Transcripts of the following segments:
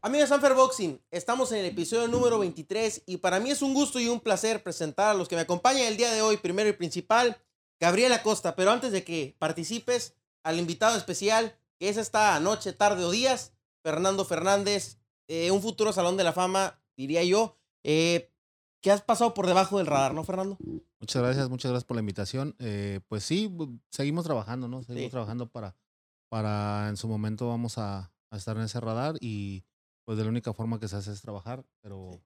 Amigos de Sanfer Boxing, estamos en el episodio número 23 y para mí es un gusto y un placer presentar a los que me acompañan el día de hoy, primero y principal, Gabriel Acosta. Pero antes de que participes, al invitado especial, que es esta noche, tarde o días, Fernando Fernández, eh, un futuro salón de la fama, diría yo. Eh, ¿Qué has pasado por debajo del radar, no, Fernando? Muchas gracias, muchas gracias por la invitación. Eh, pues sí, seguimos trabajando, ¿no? Seguimos Sí. trabajando para, para en su momento vamos a, a estar en ese radar y pues de la única forma que se hace es trabajar, pero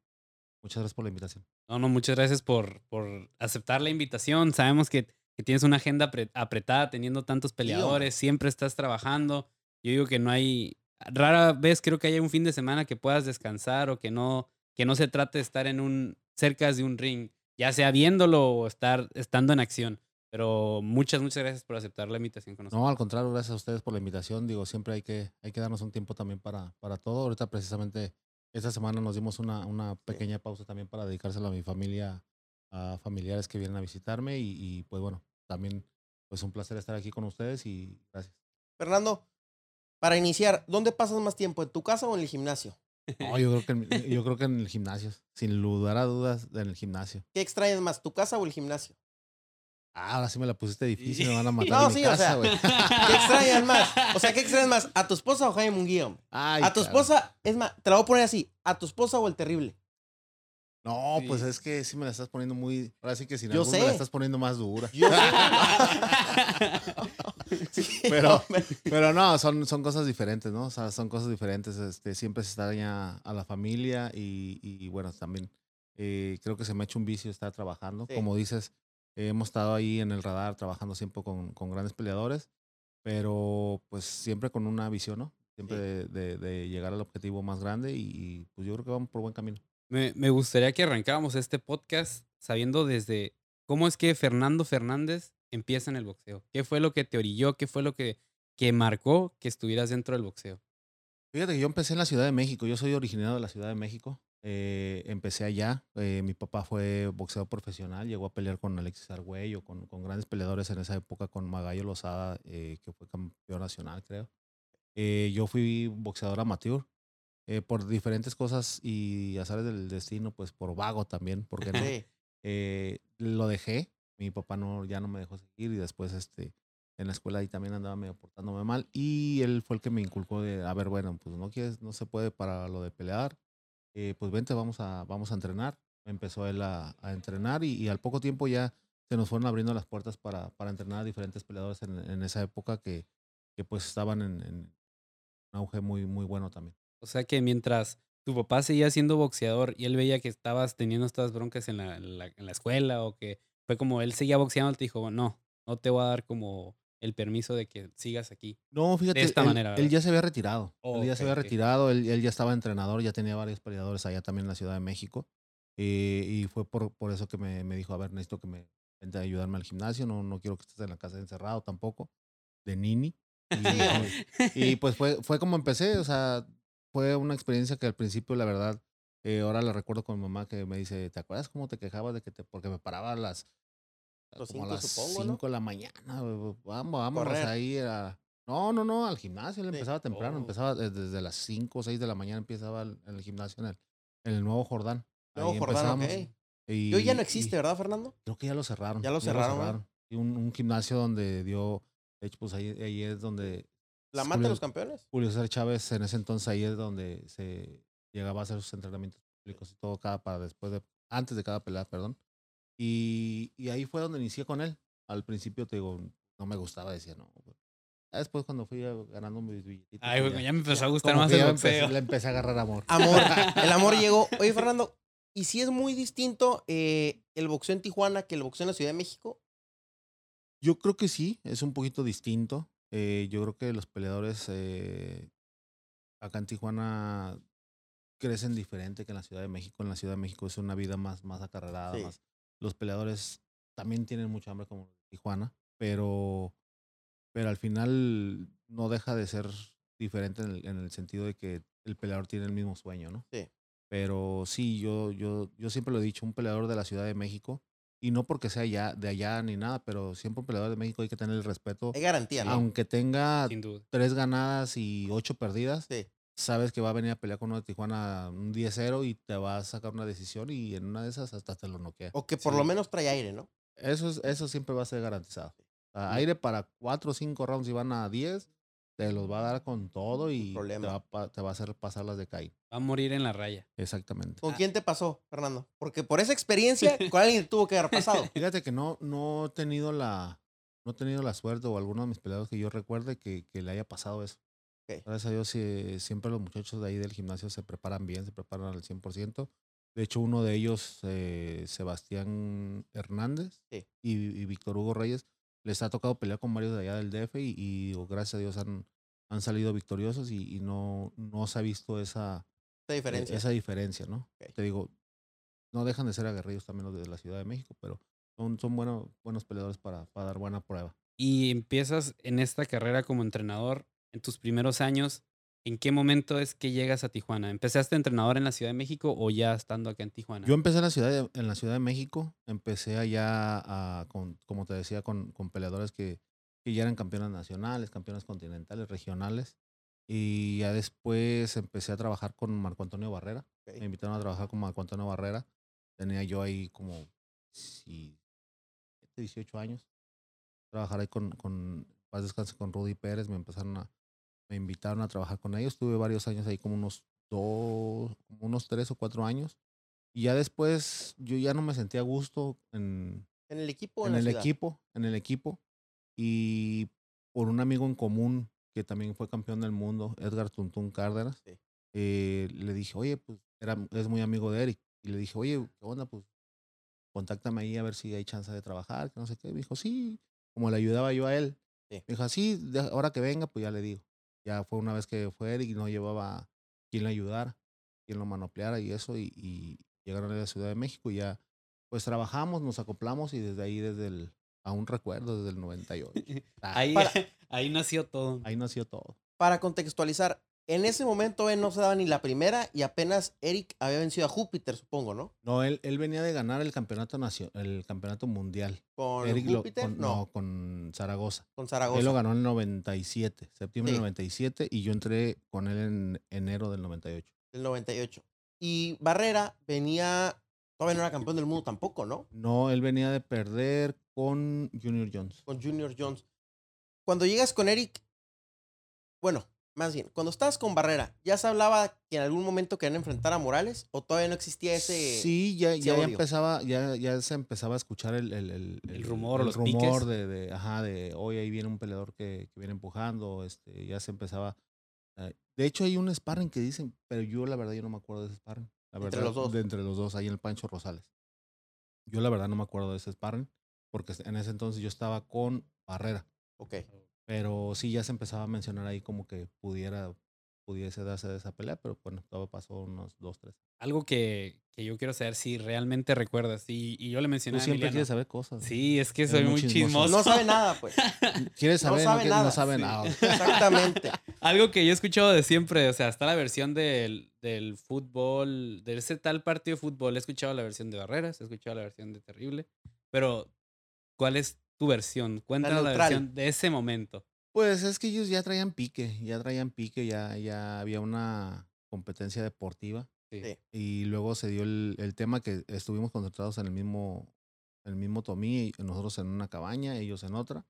muchas gracias por la invitación. No, no, muchas gracias por, por aceptar la invitación. Sabemos que, que tienes una agenda apre- apretada teniendo tantos peleadores, siempre estás trabajando. Yo digo que no hay, rara vez creo que haya un fin de semana que puedas descansar o que no, que no se trate de estar en un, cerca de un ring, ya sea viéndolo o estar, estando en acción. Pero muchas, muchas gracias por aceptar la invitación con nosotros. No, al contrario, gracias a ustedes por la invitación. Digo, siempre hay que, hay que darnos un tiempo también para, para todo. Ahorita precisamente esta semana nos dimos una, una pequeña pausa también para dedicárselo a mi familia, a familiares que vienen a visitarme y, y, pues bueno, también pues un placer estar aquí con ustedes y gracias. Fernando, para iniciar, ¿dónde pasas más tiempo, en tu casa o en el gimnasio? No, yo creo que en, yo creo que en el gimnasio, sin lugar a dudas, en el gimnasio. ¿Qué extrañas más, tu casa o el gimnasio? Ah, ahora sí me la pusiste difícil, me van a matar No, en mi sí, o sea. ¿Qué extrañas más? O sea, ¿qué extrañas más? ¿A tu esposa o Jaime Munguía? hombre? Ay, A tu cabrón. esposa, es más, te la voy a poner así, ¿a tu esposa o el terrible? No, Sí. pues es que sí me la estás poniendo muy. Ahora sí que sin Yo albur me la estás poniendo más dura. Yo. Pero-. Pero no, son, son cosas diferentes, ¿no? O sea, son cosas diferentes. Este, siempre se extraña a la familia y, y bueno, también eh, creo que se me ha hecho un vicio estar trabajando. Sí. Como dices, eh, hemos estado ahí en el radar trabajando siempre con, con grandes peleadores, pero pues siempre con una visión, ¿no? Siempre Sí. de, de- de llegar al objetivo más grande y, pues yo creo que vamos por buen camino. Me, me gustaría que arrancáramos este podcast sabiendo desde cómo es que Fernando Fernández empieza en el boxeo. ¿Qué fue lo que te orilló? ¿Qué fue lo que, que marcó que estuvieras dentro del boxeo? Fíjate que yo empecé en la Ciudad de México. Yo soy originario de la Ciudad de México. Eh, empecé allá. Eh, mi papá fue boxeador profesional. Llegó a pelear con Alexis Argüello, con, con grandes peleadores en esa época, con Magallo Lozada, eh, que fue campeón nacional, creo. Eh, yo fui boxeador amateur. eh, por diferentes cosas y azares del destino, pues por vago también, porque no? Eh, lo dejé. Mi papá no, ya no me dejó seguir y después este, en la escuela ahí también andaba medio portándome mal. Y él fue el que me inculcó de, a ver, bueno, pues no quieres, no se puede para lo de pelear. Eh, pues vente, vamos a, vamos a entrenar. Empezó él a, entrenar y, al poco tiempo ya se nos fueron abriendo las puertas para, para entrenar a diferentes peleadores en, esa época que, que pues estaban en, en un auge muy, muy bueno también. O sea que mientras tu papá seguía siendo boxeador y él veía que estabas teniendo estas broncas en la, en la, en la escuela o que fue como él seguía boxeando, él te dijo, no, no te voy a dar como el permiso de que sigas aquí. No, fíjate, esta él, manera, él ya se había retirado. Oh, él ya ok, se había ok. retirado, él, él ya estaba entrenador, ya tenía varios peleadores allá también en la Ciudad de México. eh, y fue por, por eso que me, me dijo, a ver, necesito que me vente a ayudarme al gimnasio, no, no quiero que estés en la casa encerrado tampoco, de nini. Y, y, pues fue, fue como empecé, o sea, fue una experiencia que al principio, la verdad, eh, ahora la recuerdo con mi mamá que me dice, ¿te acuerdas cómo te quejabas de que te, porque me paraba a las, Los como a cinco, las supongo, ¿no? 5 de la mañana, güey, vamos, vámonos Correr. ahí era... No, no, no, al gimnasio, él Sí. empezaba temprano, Oh. empezaba de- desde las 5 o 6 de la mañana empezaba el- gimnasio en el, en el Nuevo Jordán. Nuevo Ahí Jordán, ok. Y, Y hoy ya no y existe, ¿verdad, Fernando? creo que ya lo cerraron. Ya lo cerraron. Y un, un gimnasio donde dio, de hecho, pues ahí, ahí es donde ¿La mata de los campeones? Julio César Chávez en ese entonces ahí es donde se llegaba a hacer sus entrenamientos públicos y todo cada para después de antes de cada pelea, perdón. Y, y ahí fue donde inicié con él. Al principio te digo, no me gustaba, decía, no. pues". Después cuando fui ganando mis billetitos. Ay, pues güey, ya me empezó a gustar más el boxeo. empecé- le empecé a agarrar amor. Amor, el amor llegó. Oye, Fernando, ¿y si es muy distinto eh, el boxeo en Tijuana que el boxeo en la Ciudad de México? Yo creo que sí, es un poquito distinto. Eh, yo creo que los peleadores eh, acá en Tijuana crecen diferente que en la Ciudad de México. En la Ciudad de México es una vida más, más acarrerada. Sí. Más. Los peleadores también tienen mucha hambre como Tijuana, pero, pero al final no deja de ser diferente en el, en el sentido de que el peleador tiene el mismo sueño, ¿no? Sí. Pero sí, yo, yo, yo siempre lo he dicho, un peleador de la Ciudad de México, y no porque sea ya, de allá ni nada, pero siempre un peleador de México hay que tener el respeto, Hay garantía, ¿no? aunque tenga Sin duda. tres ganadas y ocho perdidas, Sí. Sabes que va a venir a pelear con uno de Tijuana un 10-0 y te va a sacar una decisión y en una de esas hasta te lo noquea. O que por Sí. lo menos trae aire, ¿no? Eso, es- eso siempre va a ser garantizado. Sea, aire para 4 o 5 rounds y van a 10, te los va a dar con todo y te va, a pa- te va a hacer pasar las de Caín. Va a morir en la raya. Exactamente. ¿Con Ah. quién te pasó, Fernando? Porque por esa experiencia, con alguien te tuvo que haber pasado. Fíjate que no, no he tenido la, no he tenido la suerte o alguno de mis peleadores que yo recuerde que, que le haya pasado eso. Gracias a Dios sí, siempre los muchachos de ahí del gimnasio se preparan bien, se preparan al 100%. De hecho, uno de ellos, eh, Sebastián Hernández Sí. y, y Víctor Hugo Reyes, les ha tocado pelear con varios de allá del DF y, y digo, gracias a Dios han, han salido victoriosos y, y no, no se ha visto esa, Esa eh, diferencia. esa diferencia, ¿no? Ok. Te digo, no dejan de ser aguerridos también los de la Ciudad de México, pero son, son buenos, buenos peleadores para, para dar buena prueba. Y empiezas en esta carrera como entrenador en tus primeros años. ¿En qué momento es que llegas a Tijuana? ¿Empezaste entrenador en la Ciudad de México o ya estando acá en Tijuana? Yo empecé en la Ciudad de, en la ciudad de México, empecé allá, a, con, como te decía, con, con peleadores que, que ya eran campeones nacionales, campeones continentales, regionales. Y ya después empecé a trabajar con Marco Antonio Barrera. Me invitaron a trabajar con Marco Antonio Barrera. Tenía yo ahí como sí, 18 años. Trabajar ahí con, con paz descanse con Rudy Pérez. Me empezaron a, me invitaron a trabajar con ellos. Tuve varios años ahí, como unos dos, como unos tres o cuatro años. Y ya después yo ya no me sentía a gusto en, ¿En el equipo en en, el ciudad? equipo, en el equipo. Y por un amigo en común que también fue campeón del mundo, Edgar Tuntún Cárdenas, Sí. eh, le dije, oye, pues era, es muy amigo de Eric. Y le dije, oye, ¿qué onda? Pues contáctame ahí a ver si hay chance de trabajar, que no sé qué. Me dijo, sí, como le ayudaba yo a él. Sí. Me dijo, sí, ahora que venga, pues ya le digo. Ya fue una vez que fue Eric y no llevaba quien le ayudara, quien lo manopleara y eso. Y, y llegaron a la Ciudad de México y ya, pues trabajamos, nos acoplamos y desde ahí, desde el, aún recuerdo, desde el 98. Ah, Ahí, Para- ahí nació todo. ahí nació todo. Para contextualizar, en ese momento él no se daba ni la primera y apenas Eric había vencido a Júpiter, supongo, ¿no? No, él, él venía de ganar el campeonato nacional, el campeonato mundial. Con Eric lo- Júpiter, con, no, no, con Zaragoza. con Él lo Zaragoza. ganó en el 97, septiembre Sí. del 97, y yo entré con él en enero del 98. del 98. Y Barrera venía, todavía no era campeón del mundo tampoco, ¿no? No, él venía de perder con Junior Jones. Con Junior Jones. Cuando llegas con Eric, bueno, más bien, cuando estabas con Barrera, ¿ya se hablaba que en algún momento querían enfrentar a Morales? ¿O todavía no existía ese...? sí, ya, ese ya, ya empezaba, ya, ya se empezaba a escuchar el, el, el, El rumor el los rumor de, de, ajá, de hoy ahí viene un peleador que, que viene empujando, este, ya se empezaba. eh, de hecho, hay un sparring que dicen, pero yo la verdad yo no me acuerdo de ese sparring. La Entre verdad, los dos. De entre los dos, ahí en el Pancho Rosales. Yo la verdad no me acuerdo de ese sparring, porque en ese entonces yo estaba con Barrera. Ok. Pero sí ya se empezaba a mencionar ahí como que pudiera, pudiese darse esa pelea, pero bueno, todo pasó unos dos, tres. Algo que, que yo quiero saber si realmente recuerdas. Y, y yo le mencioné Tú a siempre Emiliano. quieres saber cosas. Sí, es que soy muy chismoso. chismoso. No sabe nada, pues. ¿Quieres No saber? sabe quiere- nada. sabe Sí. nada. Exactamente. Algo que yo he escuchado de siempre, o sea, está la versión del, del fútbol, de ese tal partido de fútbol. He escuchado la versión de Barreras, he escuchado la versión de Terrible. Pero, ¿cuál es tu versión? Cuéntanos la, neutral. versión de ese momento. Pues es que ellos ya traían pique, ya traían pique, ya, ya había una competencia deportiva. Sí. Y luego se dio el, el tema que estuvimos concentrados en el mismo, el mismo Tomí, y nosotros en una cabaña, ellos en otra.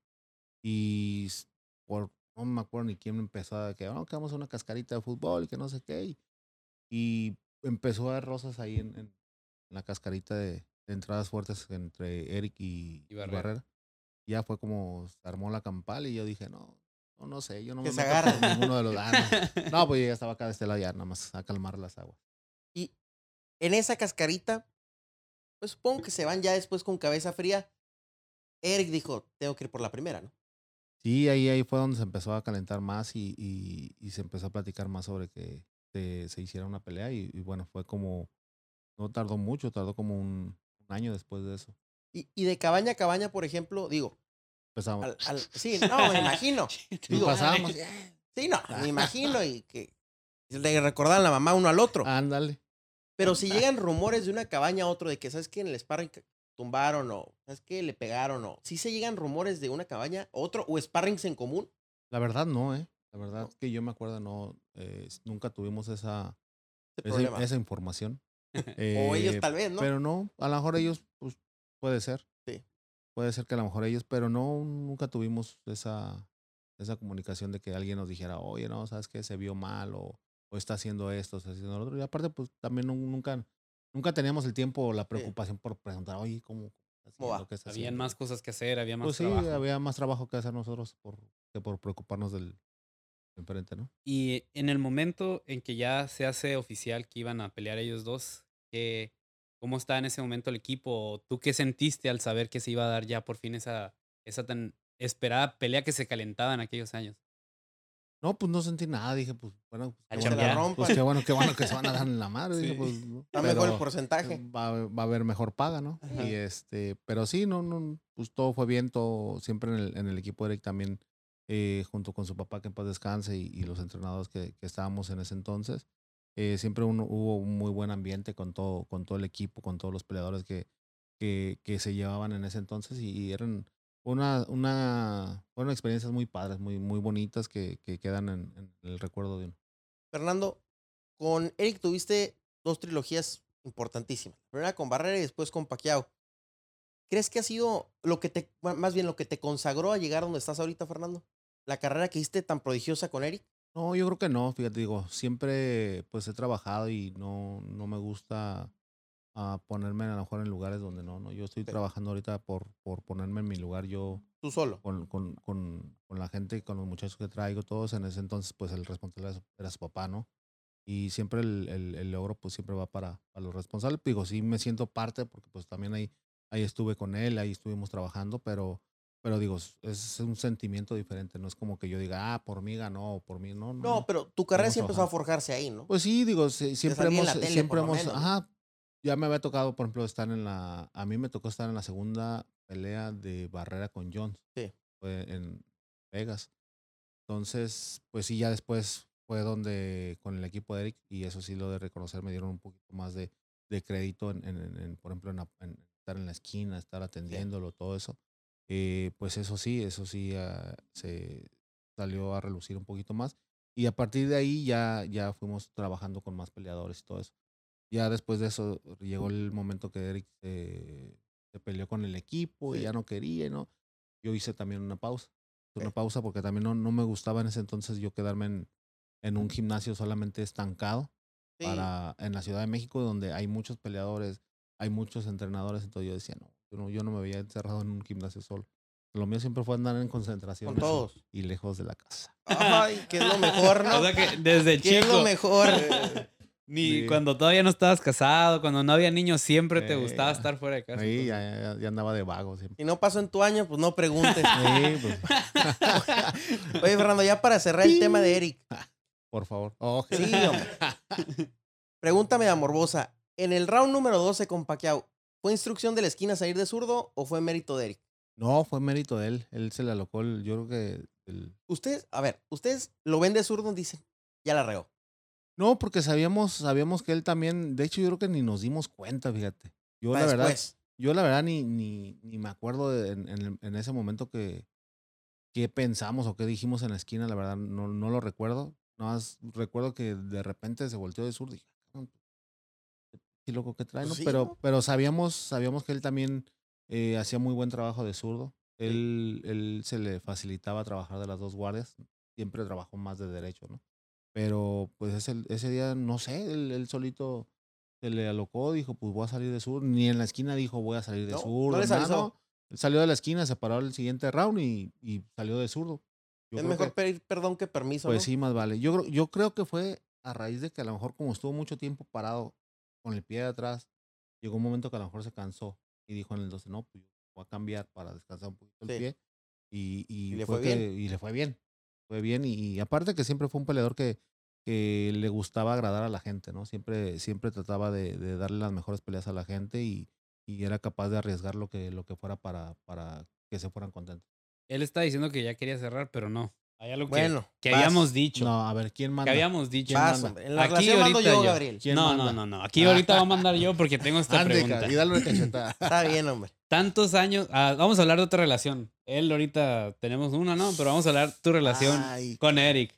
Y por, no me acuerdo ni quién empezó a que, "Oh, que vamos a una cascarita de fútbol, que no sé qué. Y, y empezó a haber rosas ahí en, en la cascarita de, de entradas fuertes entre Eric y, Y y Barrera. Barrera. Ya fue como se armó la campal y yo dije, no, no, no sé, yo no Que me se meto con agarren. ninguno de los ah, no. No, pues yo ya estaba acá de este lado ya, nada más a calmar las aguas. Y en esa cascarita, pues supongo que se van ya después con cabeza fría. Eric dijo, tengo que ir por la primera, ¿no? Sí, ahí, ahí fue donde se empezó a calentar más y, y, y se empezó a platicar más sobre que se, se hiciera una pelea y, y bueno, fue como, no tardó mucho, tardó como un, un año después de eso. Y, y de cabaña a cabaña, por ejemplo, digo, Empezamos. al- al- sí, no, me imagino. digo, pasábamos. Sí, no, me imagino y que le recordaban la mamá uno al otro. Ándale. Pero si llegan rumores de una cabaña a otro de que, ¿sabes qué? En el sparring tumbaron o, ¿sabes qué? Le pegaron o... ¿Sí se llegan rumores de una cabaña a otro o sparrings en común? La verdad no, ¿eh? La verdad que yo me acuerdo, no, eh, nunca tuvimos esa, esa, información. o ellos Eh, tal vez, ¿no? Pero no, a lo mejor ellos, puede ser. Sí. Puede ser que a lo mejor ellos, pero no, nunca tuvimos esa, esa comunicación de que alguien nos dijera, oye, no, sabes que se vio mal o, o está haciendo esto, está haciendo lo otro. Y aparte, pues también nu- nunca, nunca teníamos el tiempo o la preocupación por preguntar, oye, ¿cómo, ¿Cómo va? Habían haciendo?". más cosas que hacer, había más Pues sí, trabajo. había más trabajo que hacer nosotros por, que por preocuparnos del enfrente, ¿no? Y en el momento en que ya se hace oficial que iban a pelear ellos dos, ¿qué, ¿cómo está en ese momento el equipo? ¿Tú qué sentiste al saber que se iba a dar ya por fin esa, esa tan esperada pelea que se calentaba en aquellos años? No, pues no sentí nada, dije, pues bueno, pues, A qué Que se bueno, pues qué bueno, qué bueno que se van a dar en la madre, dije, Sí. pues, ¿no? Está mejor el porcentaje. va, a- va a haber mejor paga, ¿no? Ajá. Y este, pero sí, no, no, pues todo fue bien, todo, siempre en el, en el equipo de Eric también, eh, junto con su papá que en paz descanse y, y los entrenadores que, que estábamos en ese entonces, eh, siempre uno- hubo un muy buen ambiente con todo, con todo el equipo, con todos los peleadores que, que, que se llevaban en ese entonces y, y eran una, una, fueron experiencias muy padres, muy, muy bonitas que, que quedan en, en el recuerdo de uno. Fernando, con Eric tuviste dos trilogías importantísimas. Primera con Barrera y después con Pacquiao. ¿Crees que ha sido lo que te, más bien lo que te consagró a llegar donde estás ahorita, Fernando? La carrera que hiciste tan prodigiosa con Eric. No, yo creo que no, fíjate, digo, siempre pues he trabajado y no, no me gusta ah, ponerme a lo mejor en lugares donde no, no, yo estoy trabajando ahorita por, por ponerme en mi lugar, yo Tú solo. con, con, con, con la gente, con los muchachos que traigo, todos, en ese entonces pues el responsable era su, era su papá, ¿no? Y siempre el, el, el logro pues siempre va para, para los responsables, digo, sí me siento parte porque pues también ahí, ahí estuve con él, ahí estuvimos trabajando, pero... Pero digo, es- un sentimiento diferente, no es como que yo diga, ah, por mí ganó, o por mí no. No, pero tu carrera sí empezó a forjarse ahí, ¿no? Pues sí, digo, siempre hemos, tele, siempre hemos, menos, ¿no? ajá, ya me había tocado, por ejemplo, estar en la, a mí me tocó estar en la segunda pelea de Barrera con Jones. Sí. Fue en Vegas. Entonces, pues sí, ya después fue donde con el equipo de Eric, y eso sí lo de reconocer, me dieron un poquito más de, de crédito en, en- por ejemplo, en estar en la esquina, estar atendiéndolo, todo eso. Eh, pues eso sí, eso sí ah, se salió a relucir un poquito más. Y a partir de ahí ya, ya fuimos trabajando con más peleadores y todo eso. Ya después de eso llegó el momento que Eric se, se peleó con el equipo y Sí. ya no quería, ¿no? Yo hice también una pausa. Una Ok. pausa porque también no, no me gustaba en ese entonces yo quedarme en, en un gimnasio solamente estancado Sí. para, en la Ciudad de México donde hay muchos peleadores, hay muchos entrenadores, entonces yo decía, no, yo no, yo no me veía encerrado en un gimnasio solo. Lo mío siempre fue andar en concentración Con todos. y lejos de la casa. Ay, que es lo mejor, ¿no? O sea que desde ¿Qué es lo chico, mejor? ni Sí. cuando todavía no estabas casado, cuando no había niños, siempre te gustaba ya. estar fuera de casa. Entonces. ya, ya- ya andaba de vago siempre. Si no pasó en tu año, pues no preguntes. Sí, pues, Oye, Fernando, ya para cerrar el tema de Eric. por favor. Oh, Sí, hombre. Pregúntame a Morbosa. En el round número 12 con Pacquiao, ¿fue instrucción de la esquina salir de zurdo o fue mérito de Eric? No, fue mérito de él. Él se le alocó, el- yo creo que... el- Ustedes, a ver, ustedes lo ven de zurdo dicen, ya la reó. No, porque sabíamos, sabíamos que él también, de hecho yo creo que ni nos dimos cuenta, fíjate. Yo Para la verdad, después. yo la verdad ni, ni, ni me acuerdo de- en, en ese momento que qué pensamos o qué dijimos en la esquina, la verdad no, no lo recuerdo. Nada más recuerdo que de repente se volteó de sur y dije, "Ah, cabrón, qué loco que trae, Pues ¿no? sí, pero, ¿no? pero sabíamos, sabíamos que él también eh, hacía muy buen trabajo de zurdo. Él, él se le facilitaba trabajar de las dos guardias. Siempre trabajó más de derecho, ¿no? Pero pues ese, ese día, no sé, él, él solito se le alocó, dijo, pues voy a salir de sur. Ni en la esquina dijo, voy a salir de No, sur. no. Él salió de la esquina, se paró el siguiente round y, y salió de zurdo. Yo es mejor que- pedir perdón que permiso, pues ¿no? sí, más vale. Yo yo creo que fue a raíz de que a lo mejor como estuvo mucho tiempo parado con el pie de atrás, llegó un momento que a lo mejor se cansó y dijo en el 12, no, pues yo voy a cambiar para descansar un poquito el Sí. pie. Y, y, Y le fue, fue que- bien. y le fue bien. Fue bien. Y, y aparte que siempre fue un peleador que, que le gustaba agradar a la gente, ¿no? Siempre, siempre trataba de, de darle las mejores peleas a la gente y, y era capaz de arriesgar lo que, lo que fuera para, para que se fueran contentos. Él está diciendo que ya quería cerrar, pero no. Hay algo que, Bueno, que habíamos dicho. No, a ver, ¿quién que manda? habíamos dicho. Vas, manda? hombre. En la Aquí relación mando ahorita yo, yo. Gabriel. ¿Quién no, manda? no, no, no. Aquí Ah. ahorita voy a mandar yo porque tengo esta Ande, pregunta. y dale una cachetada. Está bien, hombre. Tantos años. ah, vamos a hablar de otra relación. Él ahorita tenemos una, ¿no? Pero vamos a hablar tu relación Ay, con Eric.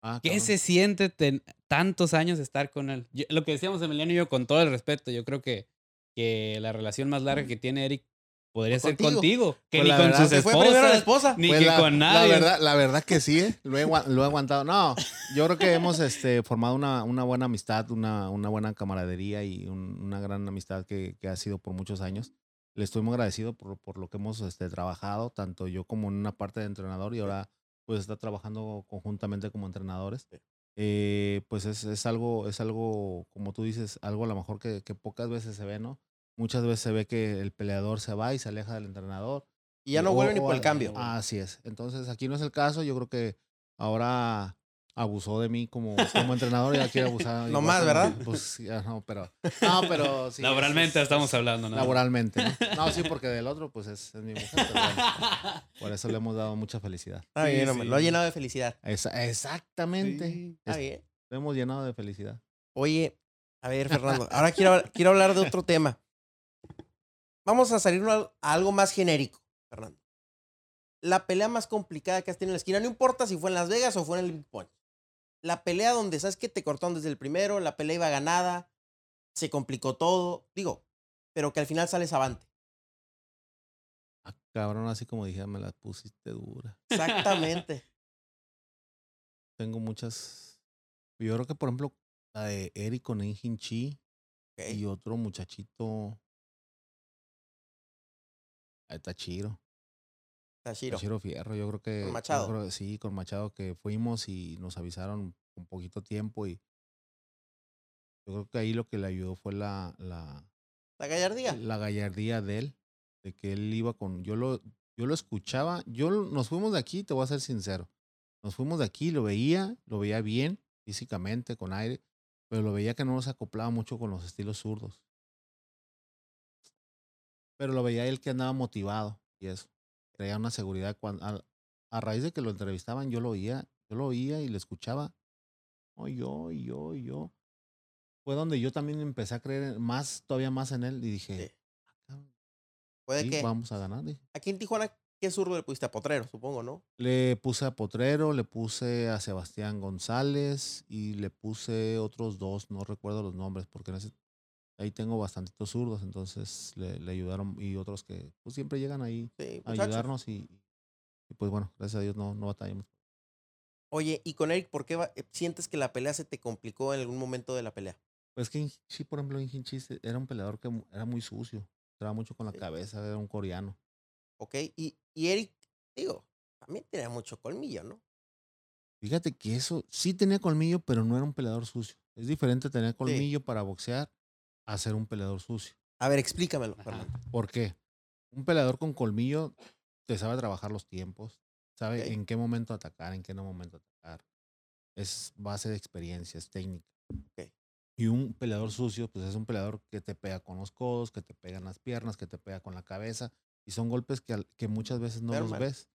Ah, ¿Qué cabrón. se siente ten- tantos años estar con él? Yo- lo que decíamos Emiliano y yo, con todo el respeto, yo creo que, que la relación más larga que tiene Eric podría ser contigo. Que Pues ni la con sus la esposas, esposa. ni Pues que la, con la nadie. verdad, la verdad que sí, ¿eh? lo, he, agua- lo he aguantado. No, yo creo que hemos este, formado una, una buena amistad, una, una buena camaradería y un- una gran amistad que, que ha sido por muchos años. Le estoy muy agradecido por, por lo que hemos este, trabajado, tanto yo como en una parte de entrenador y ahora pues está trabajando conjuntamente como entrenadores. Eh, pues es, es algo, es algo, como tú dices, algo a lo mejor que, que pocas veces se ve, ¿no? Muchas veces se ve que el peleador se va y se aleja del entrenador Y ya no o- vuelve ni por el cambio. Así es. Entonces, aquí no es el caso. Yo creo que ahora abusó de mí como, como entrenador y ya quiere abusar. No más, como- ¿verdad? Pues ya no, pero. No, pero sí. Laboralmente es- es- estamos es- hablando, ¿no? Laboralmente, ¿no? No, sí, porque del otro, pues es, es mi mujer. pero bueno, por eso le hemos dado mucha felicidad. Está bien, Sí, hombre, sí. Lo ha llenado de felicidad. Esa- exactamente. Sí. Está Es- bien. Lo hemos llenado de felicidad. Oye, a ver, Fernando. Ahora quiero, quiero hablar de otro tema. Vamos a salir a algo más genérico, Fernando. La pelea más complicada que has tenido en la esquina, no importa si fue en Las Vegas o fue en el Big Punch. La pelea donde sabes que te cortaron desde el primero, la pelea iba ganada, se complicó todo, digo, pero que al final sales avante. Ah, cabrón, así como dije, me la pusiste dura. Exactamente. Tengo muchas. Yo creo que, por ejemplo, la de Eric con Engin Chi. Y otro muchachito. Ahí está Chiro. Tashiro. Chiro Fierro. Yo creo que. yo Machado. creo sí, con Machado que fuimos y nos avisaron con poquito tiempo. Y yo creo que ahí lo que le ayudó fue la, la, La gallardía. la gallardía de él. De que él iba con. Yo lo, yo lo escuchaba. Yo nos fuimos de aquí, te voy a ser sincero. Nos fuimos de aquí, lo veía, lo veía bien físicamente, con aire, pero lo veía que no se acoplaba mucho con los estilos zurdos. Pero lo veía él que andaba motivado y eso. Traía una seguridad. Cuando, a, a raíz de que lo entrevistaban, yo lo oía, yo lo oía y le escuchaba. Oh, yo, yo, yo. Fue donde yo también empecé a creer más, todavía más en él y dije, Sí. "Ah, Puede sí, que. vamos a ganar. dije. Aquí en Tijuana, ¿qué zurdo le pusiste a Potrero? Supongo, ¿no? Le puse a Potrero, le puse a Sebastián González y le puse otros dos, no recuerdo los nombres, porque en ese- ahí tengo bastantitos zurdos, entonces le, le ayudaron y otros que pues, siempre llegan ahí Sí, a ayudarnos y, y, pues bueno, gracias a Dios no, no batallamos. Oye, y con Eric, ¿por qué va- sientes que la pelea se te complicó en algún momento de la pelea? Pues que sí, por ejemplo, Injinchi se- era un peleador que era muy sucio, entraba mucho con la Sí. cabeza, era un coreano. ¿Ok? Y, y Eric, digo, también tenía mucho colmillo, ¿no? Fíjate que eso sí tenía colmillo, pero no era un peleador sucio. Es diferente tener colmillo para boxear a ser un peleador sucio. A ver, explícamelo, Ajá. ¿Por qué? Un peleador con colmillo te sabe trabajar los tiempos, sabe en qué momento atacar, en qué no momento atacar. Es base de experiencia, es técnica. Ok. Y un peleador sucio, pues es un peleador que te pega con los codos, que te pega en las piernas, que te pega con la cabeza. Y son golpes que, que muchas veces no los ves.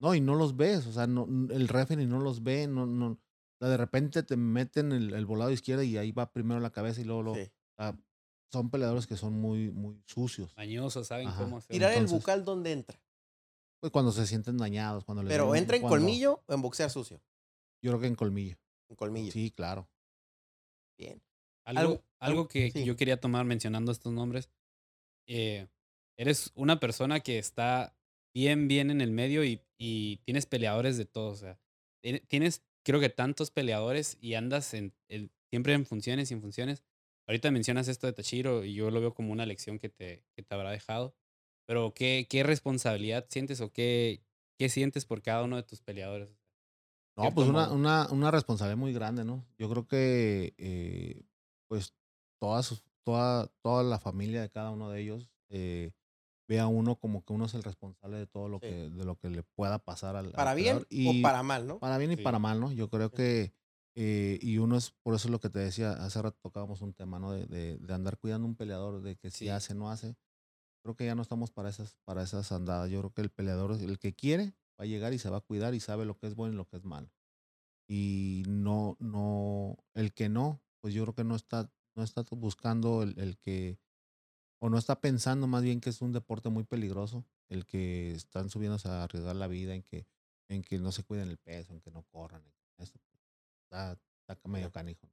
No, y no los ves. O sea, no, el referee no los ve. No, no, o sea, de repente te meten el, el volado izquierdo y ahí va primero la cabeza y luego lo. Sí. Son peleadores que son muy, muy sucios. Mañosos, ¿saben Ajá. cómo hacer? Tirar el Entonces- bucal, ¿dónde entra? Pues cuando se sienten dañados, cuando les Pero ¿entra en cuando- colmillo o en boxear sucio? Yo creo que en colmillo. En colmillo. Sí, claro. Bien. Algo, Algo- que sí. yo quería tomar mencionando estos nombres. eh, eres una persona que está bien, bien en el medio y, y tienes peleadores de todos. O sea, tiene- tienes, creo que tantos peleadores y andas en, el- siempre en funciones y en funciones. Ahorita mencionas esto de Tachiro y yo lo veo como una lección que te, que te habrá dejado. Pero ¿qué, qué responsabilidad sientes o qué, qué sientes por cada uno de tus peleadores? No, pues una, una, una responsabilidad muy grande, ¿no? Yo creo que eh, pues toda, su- toda, toda la familia de cada uno de ellos eh, ve a uno como que uno es el responsable de todo lo Sí. que, de lo que le pueda pasar al, al ¿Para bien peleador. Y o para mal, no? para bien y Sí. para mal, ¿no? Yo creo que eh, y uno es, por eso es lo que te decía, hace rato tocábamos un tema, ¿no? De, de, de andar cuidando un peleador, de que si Sí. hace, no hace. Creo que ya no estamos para esas, para esas andadas. Yo creo que el peleador, el que quiere, va a llegar y se va a cuidar y sabe lo que es bueno y lo que es malo. Y no, no, el que no, pues yo creo que no está, no está buscando el, el que, o no está pensando más bien que es un deporte muy peligroso, el que están subiéndose a arriesgar la vida, en que, en que no se cuiden el peso, en que no corran. en esto. Está, está medio canijo.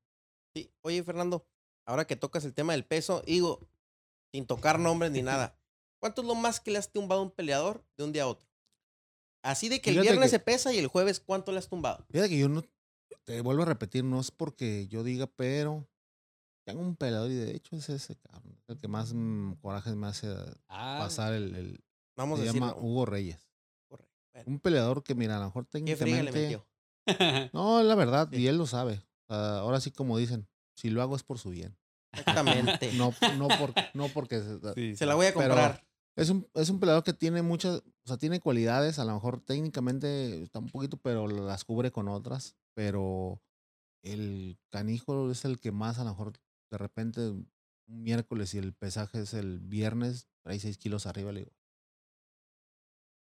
Sí. Oye, Fernando, ahora que tocas el tema del peso, digo, sin tocar nombres ni nada, ¿cuánto es lo más que le has tumbado a un peleador de un día a otro? Así de que el viernes que- se pesa y el jueves, ¿cuánto le has tumbado? Fíjate que yo no, te vuelvo a repetir, no es porque yo diga, pero tengo un peleador y de hecho es ese cabrón, el que más mm, coraje me hace Ah, pasar el, el- Vamos se a llama decirlo. Hugo Reyes. Correcto. Bueno, Un peleador que, mira, a lo mejor ¿Qué friega le técnicamente. metió? No, la verdad, Sí. y él lo sabe. Ahora sí, como dicen, si lo hago es por su bien. Exactamente. No, no, por, no porque. se- sí, Se la voy a comprar. Es un, es un peleador que tiene muchas, o sea, tiene cualidades, a lo mejor técnicamente está un poquito, pero las cubre con otras. Pero el canijo es el que más, a lo mejor, de repente, un miércoles y el pesaje es el viernes, trae 6 kilos arriba, le digo,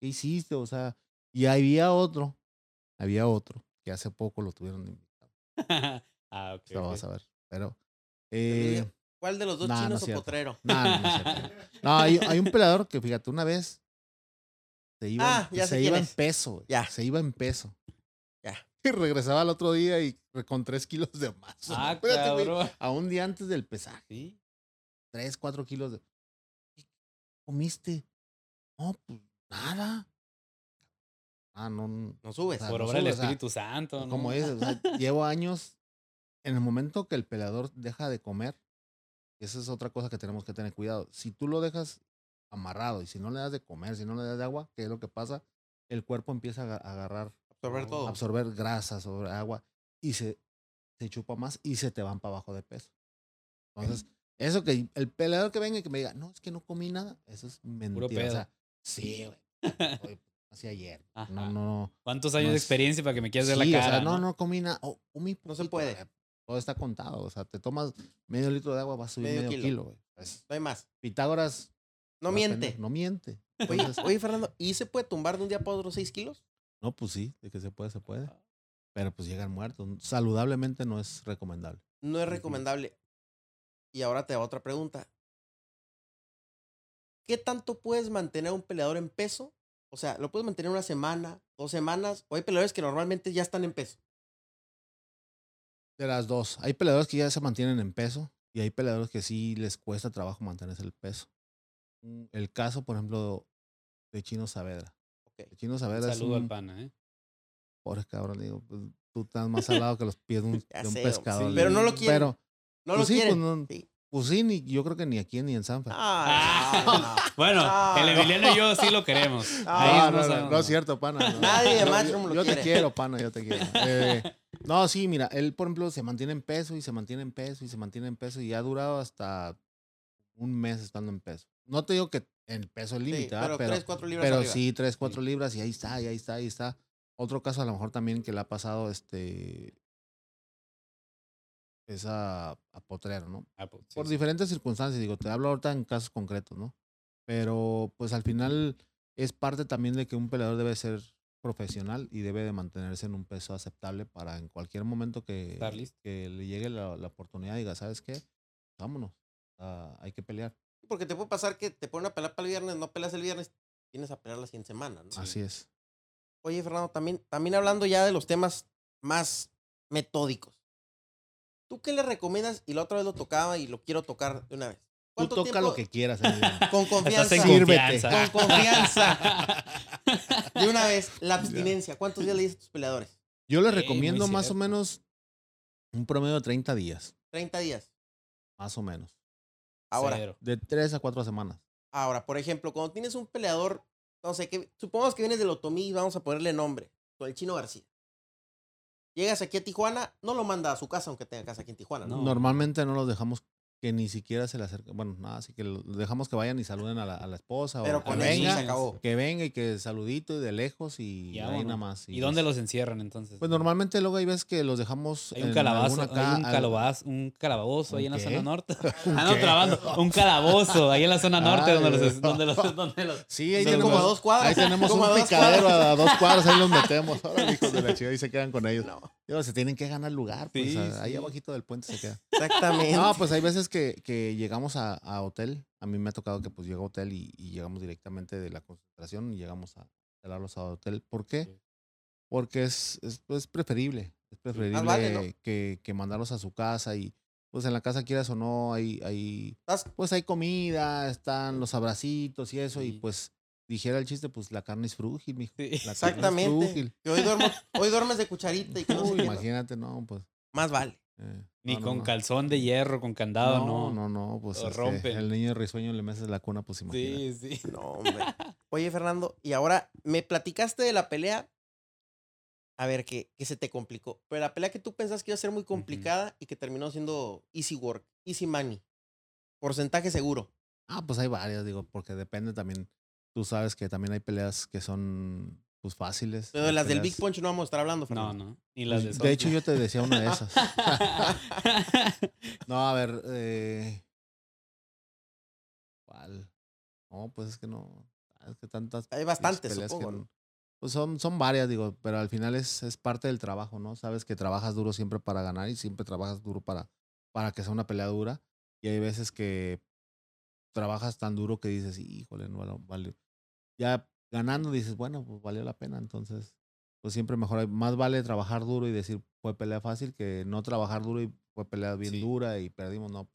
¿qué hiciste? O sea, y había otro, había otro, que hace poco lo tuvieron invitado. ah, ok. Lo vas a ver. Pero, eh, ¿Cuál de los dos nah, no chinos es o potrero? no, no, no. No, hay, hay un peleador que, fíjate, una vez se iba, Ah, ya se iba en es. peso. Ya. Se iba en peso. Ya. Y regresaba al otro día y con tres kilos de más. Ah, Espérate. A un día antes del pesaje. Sí. Tres, cuatro kilos de. ¿Qué comiste? No, pues nada. Ah, no. no, subes. Ah, Por no obra del sube, o sea, Espíritu Santo. ¿no? Como es, o sea, llevo años. En el momento que el peleador deja de comer, esa es otra cosa que tenemos que tener cuidado. Si tú lo dejas amarrado y si no le das de comer, si no le das de agua, ¿qué es lo que pasa? El cuerpo empieza a aga- a agarrar, Absorber todo. absorber grasa sobre agua y se, se chupa más y se te van para abajo de peso. Entonces, eso que el peleador que venga y que me diga, no, es que no comí nada, eso es mentira. O pedo. sea, sí, güey. Así ayer. Ajá. No, no, no. ¿Cuántos años No de es- experiencia para que me quieras ver la o cara? sea, no, no comí nada. Oh, comí No se puede. güey. Todo está contado. O sea, te tomas medio litro de agua, vas a subir Medio medio, kilo. kilo, güey. Pues, No hay más. Pitágoras. No miente. tener- No miente. Oye, Entonces, oye, Fernando, ¿y se puede tumbar de un día para otro 6 kilos? no, pues sí, de que se puede, se puede. Pero pues llegan muertos. Saludablemente no es recomendable. No es recomendable. Y ahora te hago otra pregunta. ¿Qué tanto puedes mantener a un peleador en peso? O sea, ¿lo puedes mantener una semana, dos semanas? O hay peleadores que normalmente ya están en peso. De las dos. Hay peleadores que ya se mantienen en peso y hay peleadores que sí les cuesta trabajo mantenerse el peso. Mm, El caso, por ejemplo, de Chino Saavedra. El Chino Saavedra es saludo al un pana, ¿eh? pobre cabrón. Digo, pues, tú estás más salado que los pies de un, de un pescador. sí. Pero no lo quieren. Pero, No Pues lo sí, quieren. pues no- Sí. Pues sí, ni, yo creo que ni aquí ni en Sanfa. Ah, no, no. Bueno, Ah, el no. Emiliano y yo sí lo queremos. Ah, Ahí no, no no, no, sabemos. no es cierto, pana. no. Nadie de Yo- Matchroom yo, lo yo quiere. te quiero, pana, yo te quiero. Eh, no, sí, mira, él, por ejemplo, se mantiene en peso y se mantiene en peso y se mantiene en peso y ha durado hasta un mes estando en peso. No te digo que el peso es Sí, límite, ¿verdad? pero, pero, 3, 4 libras pero arriba. sí, 3, 4 libras y ahí está, y ahí está, ahí está. Otro caso a lo mejor también que le ha pasado este es a, a Potrero, ¿no? Ah, pues, sí, por sí. diferentes circunstancias, digo, te hablo ahorita en casos concretos, ¿no? Pero pues al final es parte también de que un peleador debe ser profesional y debe de mantenerse en un peso aceptable para en cualquier momento que, que le llegue la, la oportunidad diga, ¿sabes qué? Vámonos, ah, hay que pelear. Porque te puede pasar que te ponen a pelear para el viernes, no peleas el viernes, tienes a pelear la siguiente semana, ¿no? Así es. Oye, Fernando, también, también hablando ya de los temas más metódicos. ¿Tú qué le recomiendas? Y la otra vez lo tocaba y lo quiero tocar de una vez. Tú ¿Cuánto toca tiempo- lo que quieras. Con confianza. Con confianza. De una vez, la abstinencia. ¿Cuántos días le dices a tus peleadores? Yo les recomiendo más o menos un promedio de 30 días, 30 días. más o menos. Ahora, Cero. De 3 a 4 semanas. ahora, por ejemplo, cuando tienes un peleador, no sé, que supongamos que vienes del Otomí, vamos a ponerle nombre, con el Chino García. Llegas aquí a Tijuana, no lo manda a su casa, aunque tenga casa aquí en Tijuana, ¿no? No. Normalmente no los dejamos que ni siquiera se le acerquen. Bueno, nada, así que los dejamos que vayan y saluden a la, a la esposa. Pero o con que venga, se acabó. que venga y que saludito y de lejos y, Y ahí nada más. ¿Y dónde los encierran entonces? Pues normalmente luego hay veces que los dejamos. Hay un en calabazo, hay un al- calabazo, un calabozo ahí en la ¿Un zona norte. ¿Un Ando qué? trabando. Un calabozo ahí en la zona norte Ay, donde los, donde los, donde los. Sí, ahí tenemos, como a dos cuadras. ahí tenemos como un picadero cuadras. a dos cuadras, ahí los metemos. Ahora, hijos de la chica, ahí se quedan con ellos. No, Digo, se tienen que ganar lugar, pues Sí, a- ahí sí. abajito del puente se queda. exactamente. No, pues hay veces que, que llegamos a, a hotel. A mí me ha tocado que pues llego a hotel y, y llegamos directamente de la concentración y llegamos a instalarlos a hotel. ¿Por qué? Sí. Porque es, es, es preferible. Es preferible vale, ¿no? que, que mandarlos a su casa y pues en la casa quieras o no, hay, hay pues hay comida, están los abracitos y eso, y pues dijera el chiste, pues la carne es frúgil, mijo. Sí. La carne es Exactamente. frúgil. Que hoy, duermo, hoy duermes de cucharita y imagínate, no, pues. Más vale. eh, Ni no, con no. calzón de hierro, con candado, no, no. no, no, pues Lo este, rompen. el niño risueño le metes la cuna, pues imagínate. Sí, sí. No, hombre. Oye, Fernando, y ahora me platicaste de la pelea. A ver, que, que se te complicó. Pero la pelea que tú pensás que iba a ser muy complicada y que terminó siendo easy work, easy money. Porcentaje seguro. Ah, pues hay varias, digo, porque depende también. Tú sabes que también hay peleas que son pues fáciles. Pero de las del Big Punch no vamos a estar hablando, No, Fernando. no. Ni las de Pues, de hecho, yo te decía una de esas. No, a ver, eh... ¿Cuál? No, pues es que no. Es que tantas. Hay bastantes, peleas que supongo. no- ¿no? Pues son, son varias, digo, pero al final es, es parte del trabajo, ¿no? Sabes que trabajas duro siempre para ganar y siempre trabajas duro para, para que sea una pelea dura. Y hay veces que trabajas tan duro que dices, híjole, no vale- vale. Ya ganando dices, bueno, pues valió la pena. Entonces, pues siempre mejor. Más vale trabajar duro y decir, fue pelea fácil que no trabajar duro y fue pelea bien Sí. dura y perdimos, no.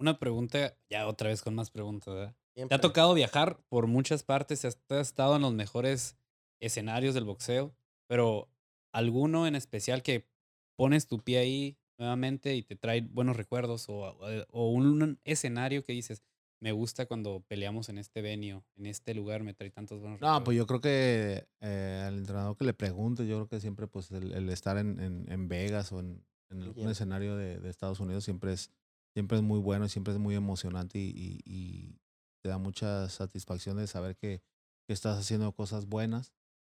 Una pregunta, ya otra vez con más preguntas, ¿verdad? ¿Te ha tocado viajar por muchas partes? Has has estado en los mejores escenarios del boxeo, pero alguno en especial que pones tu pie ahí nuevamente y te trae buenos recuerdos o, o- o un escenario que dices, me gusta cuando peleamos en este venio, en este lugar me trae tantos buenos No, recuerdos. pues yo creo que eh, al entrenador que le pregunte, yo creo que siempre pues el, el estar en, en, en Vegas o en, en algún escenario de, de Estados Unidos siempre es, siempre es muy bueno y siempre es muy emocionante y, y- y te da mucha satisfacción de saber que, que estás haciendo cosas buenas.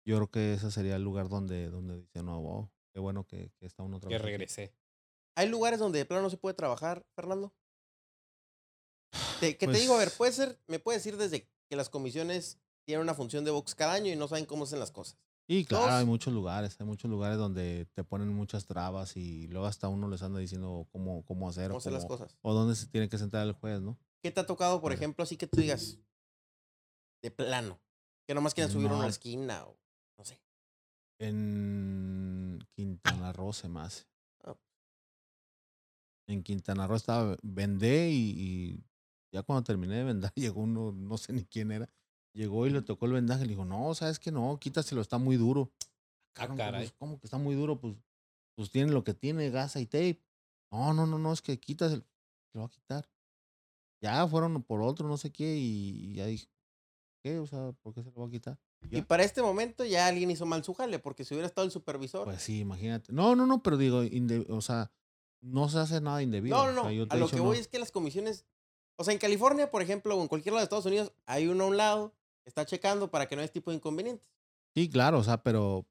Yo creo que ese sería el lugar donde, donde dice, no, wow, qué bueno que, que está uno otra que vez aquí". regresé. ¿Hay lugares donde de plano no se puede trabajar, Fernando? Te- ¿Qué te Pues digo? A ver, puede ser, me puedes decir desde que las comisiones tienen una función de box cada año y no saben cómo hacen las cosas. Y claro, Dos. hay muchos lugares, hay muchos lugares donde te ponen muchas trabas y luego hasta uno les anda diciendo cómo, cómo hacer ¿Cómo hacer las cosas? o dónde se tiene que sentar el juez, ¿no? ¿Qué te ha tocado, por ejemplo, así que tú digas de plano? Que nomás quieren subir uno a No. la esquina o no sé. En Quintana Roo se hace. Ah. En Quintana Roo estaba, vendé y, y ya cuando terminé de vender llegó uno, no sé ni quién era, llegó y le tocó el vendaje y le dijo, no, sabes que no, quítaselo, está muy duro. Ah, caray. ¿Cómo que está muy duro? Pues, pues tiene lo que tiene, gasa y tape. No, no, no, no, es que quítaselo, lo va a quitar. Ya fueron por otro, no sé qué, y, y ya dije, ¿qué? O sea, ¿por qué se lo va a quitar? Y para este momento ya alguien hizo mal su jale, porque si hubiera estado el supervisor. Pues sí, imagínate. No, no, no, pero digo, o sea, no se hace nada indebido. no, no, O sea, a lo que no. voy es que las comisiones. O sea, en California, por ejemplo, o en cualquier lado de Estados Unidos, hay uno a un lado está checando para que no haya este tipo de inconvenientes. Sí, claro, o sea, pero,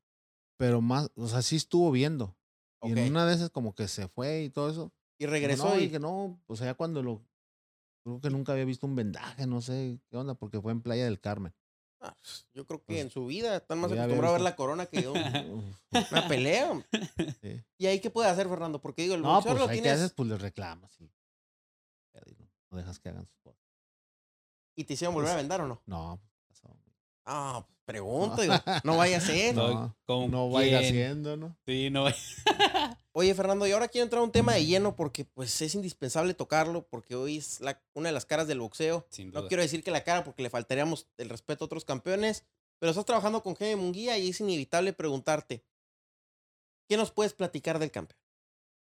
pero más, o sea, sí estuvo viendo. Y en una de esas como que se fue y todo eso. Y regresó no, y. que no, o sea, ya cuando lo, creo que nunca había visto un vendaje, no sé qué onda, porque fue en Playa del Carmen. Ah, yo creo que Pues, en su vida están más yo acostumbrados a ver la corona que un- Uf, una pelea. sí. ¿Y ahí qué puede hacer, Fernando? Porque digo, el No, pues lo ahí que tienes haces, pues les reclamas y no, dejas que hagan sus cosas. y te hicieron volver a vender o no. No, pues, pasó. Ah, pues pregunto, digo, no vaya a ser. No. no, ¿con no va a ir quién? haciendo, ¿no? Sí, no. Oye, Fernando, y ahora quiero entrar a un tema de lleno porque pues es indispensable tocarlo porque hoy es la, una de las caras del boxeo. Sin No quiero decir que la cara porque le faltaríamos el respeto a otros campeones, pero estás trabajando con Jaime Munguía y es inevitable preguntarte, ¿qué nos puedes platicar del campeón?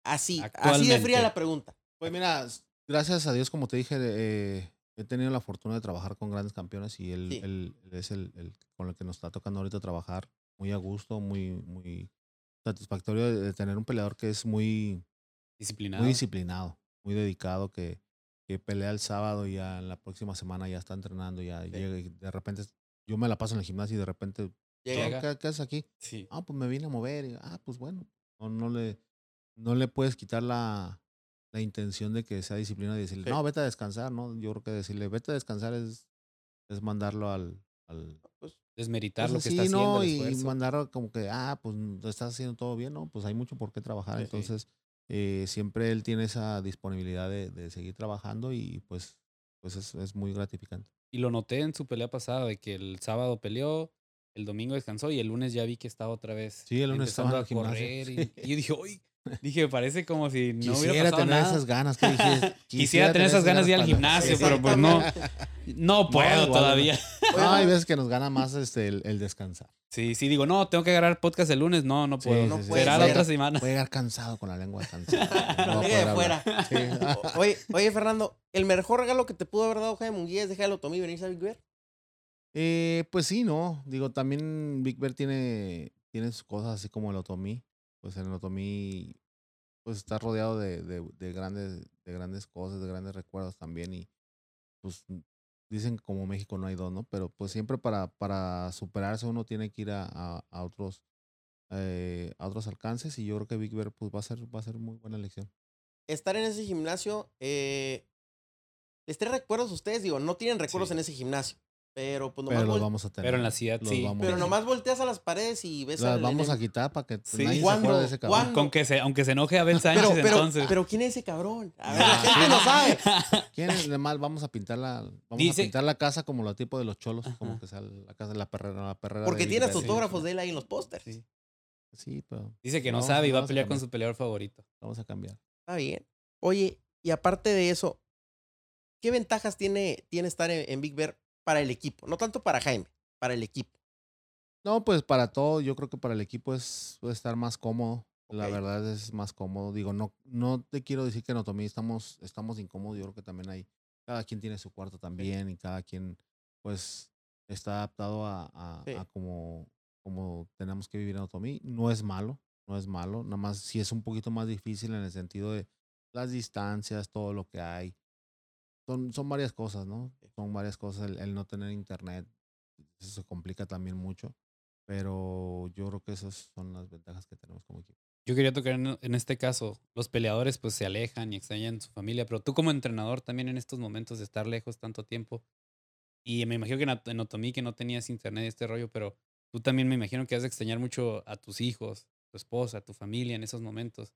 Así, así de fría la pregunta. Pues mira, gracias a Dios, como te dije, eh, he tenido la fortuna de trabajar con grandes campeones y él, Sí. él- él es el, el con el que nos está tocando ahorita trabajar muy a gusto, muy, muy satisfactorio de, de tener un peleador que es muy, Disciplinado. muy disciplinado, muy dedicado, que, que pelea el sábado y ya la próxima semana ya está entrenando, ya llega y de repente yo me la paso en el gimnasio y de repente. Llega. ¿qué, qué haces aquí? Sí. Ah, pues me vine a mover. Y, ah, pues bueno. No, no, le, no le puedes quitar la, la intención de que sea disciplina y decirle, Sí. no, vete a descansar, ¿no? Yo creo que decirle, vete a descansar es, es mandarlo al... al Pues, Desmeritar pues lo que así, está haciendo ¿no? el Y mandarlo como que, ah, pues lo estás haciendo todo bien, ¿no? Pues hay mucho por qué trabajar. Sí, sí. Entonces, eh, siempre él tiene esa disponibilidad de, de seguir trabajando y pues, pues es, es muy gratificante. Y lo noté en su pelea pasada de que el sábado peleó, el domingo descansó y el lunes ya vi que estaba otra vez. Sí, el lunes estaba a correr. Y, y yo dije, uy, dije, parece como si no hubiera Quisiera pasado tener nada. esas ganas que dije. Quisiera tener esas ganas de ir al gimnasio, pero pues no, no puedo todavía. No, hay veces que nos gana más este, el, el descansar. Sí, sí, digo, no, tengo que agarrar podcast el lunes. No, no Sí, puedo. no sí, Será la otra semana. Voy a llegar cansado con la lengua cansada. No de fuera. hablar. Sí. O- Oye, oye, Fernando, ¿el mejor regalo que te pudo haber dado Jaime Munguía es dejarlo a Tommy y venirse a Big Bear? Eh, pues sí, ¿no? Digo, también Big Bear tiene, tiene sus cosas así como el Otomí. Pues el Otomí pues está rodeado de, de, de grandes, de grandes cosas, de grandes recuerdos también. Y pues dicen que como México no hay dos, ¿no? Pero pues siempre para, para superarse uno tiene que ir a, a, a otros eh, a otros alcances. Y yo creo que Big Bear pues va a ser, va a ser muy buena elección. Estar en ese gimnasio, eh, ¿les trae recuerdos a ustedes? Digo, no tienen recuerdos Sí. en ese gimnasio, pero pues nomás, Pero los vamos a tener. Pero en la ciudad, los sí. pero nomás volteas a las paredes y ves las al- vamos a quitar para que Sí. nadie se acuerde de ese cabrón. ¿Cuándo? Con que se, aunque se enoje Abel Sánchez, Pero, pero, entonces. pero ¿quién es ese cabrón? A ver, la gente no sabe. ¿Quién es de mal? Vamos a pintar la, vamos Dice- a pintar la casa como lo tipo de los cholos, Ajá. como que sea la casa de la perrera, la perrera. Porque de tiene Big hasta Bear. autógrafos de él ahí en los pósters. Sí. Sí, pero Dice que no No, sabe y va a pelear con su peleador favorito. vamos a cambiar. Está bien. Oye, y aparte de eso, ¿qué ventajas tiene, tiene estar en, en Big Bear para el equipo? No tanto para Jaime, para el equipo. No, pues para todo, yo creo que para el equipo es estar más cómodo. La verdad es más cómodo. Digo, no, no te quiero decir que en Otomí estamos, estamos incómodos. Yo creo que también hay, cada quien tiene su cuarto también y cada quien, pues, está adaptado a, a, Sí. a como, como tenemos que vivir en Otomí. No es malo, no es malo. Nada más sí es un poquito más difícil en el sentido de las distancias, todo lo que hay. Son, son varias cosas, ¿no? Son varias cosas. El, el no tener internet, eso se complica también mucho. Pero yo creo que esas son las ventajas que tenemos como equipo. Yo quería tocar en, en este caso, los peleadores pues se alejan y extrañan su familia, pero tú como entrenador también en estos momentos de estar lejos tanto tiempo, y me imagino que en, en Otomí que no tenías internet y este rollo, pero tú también me imagino que has de extrañar mucho a tus hijos, tu esposa, tu familia en esos momentos.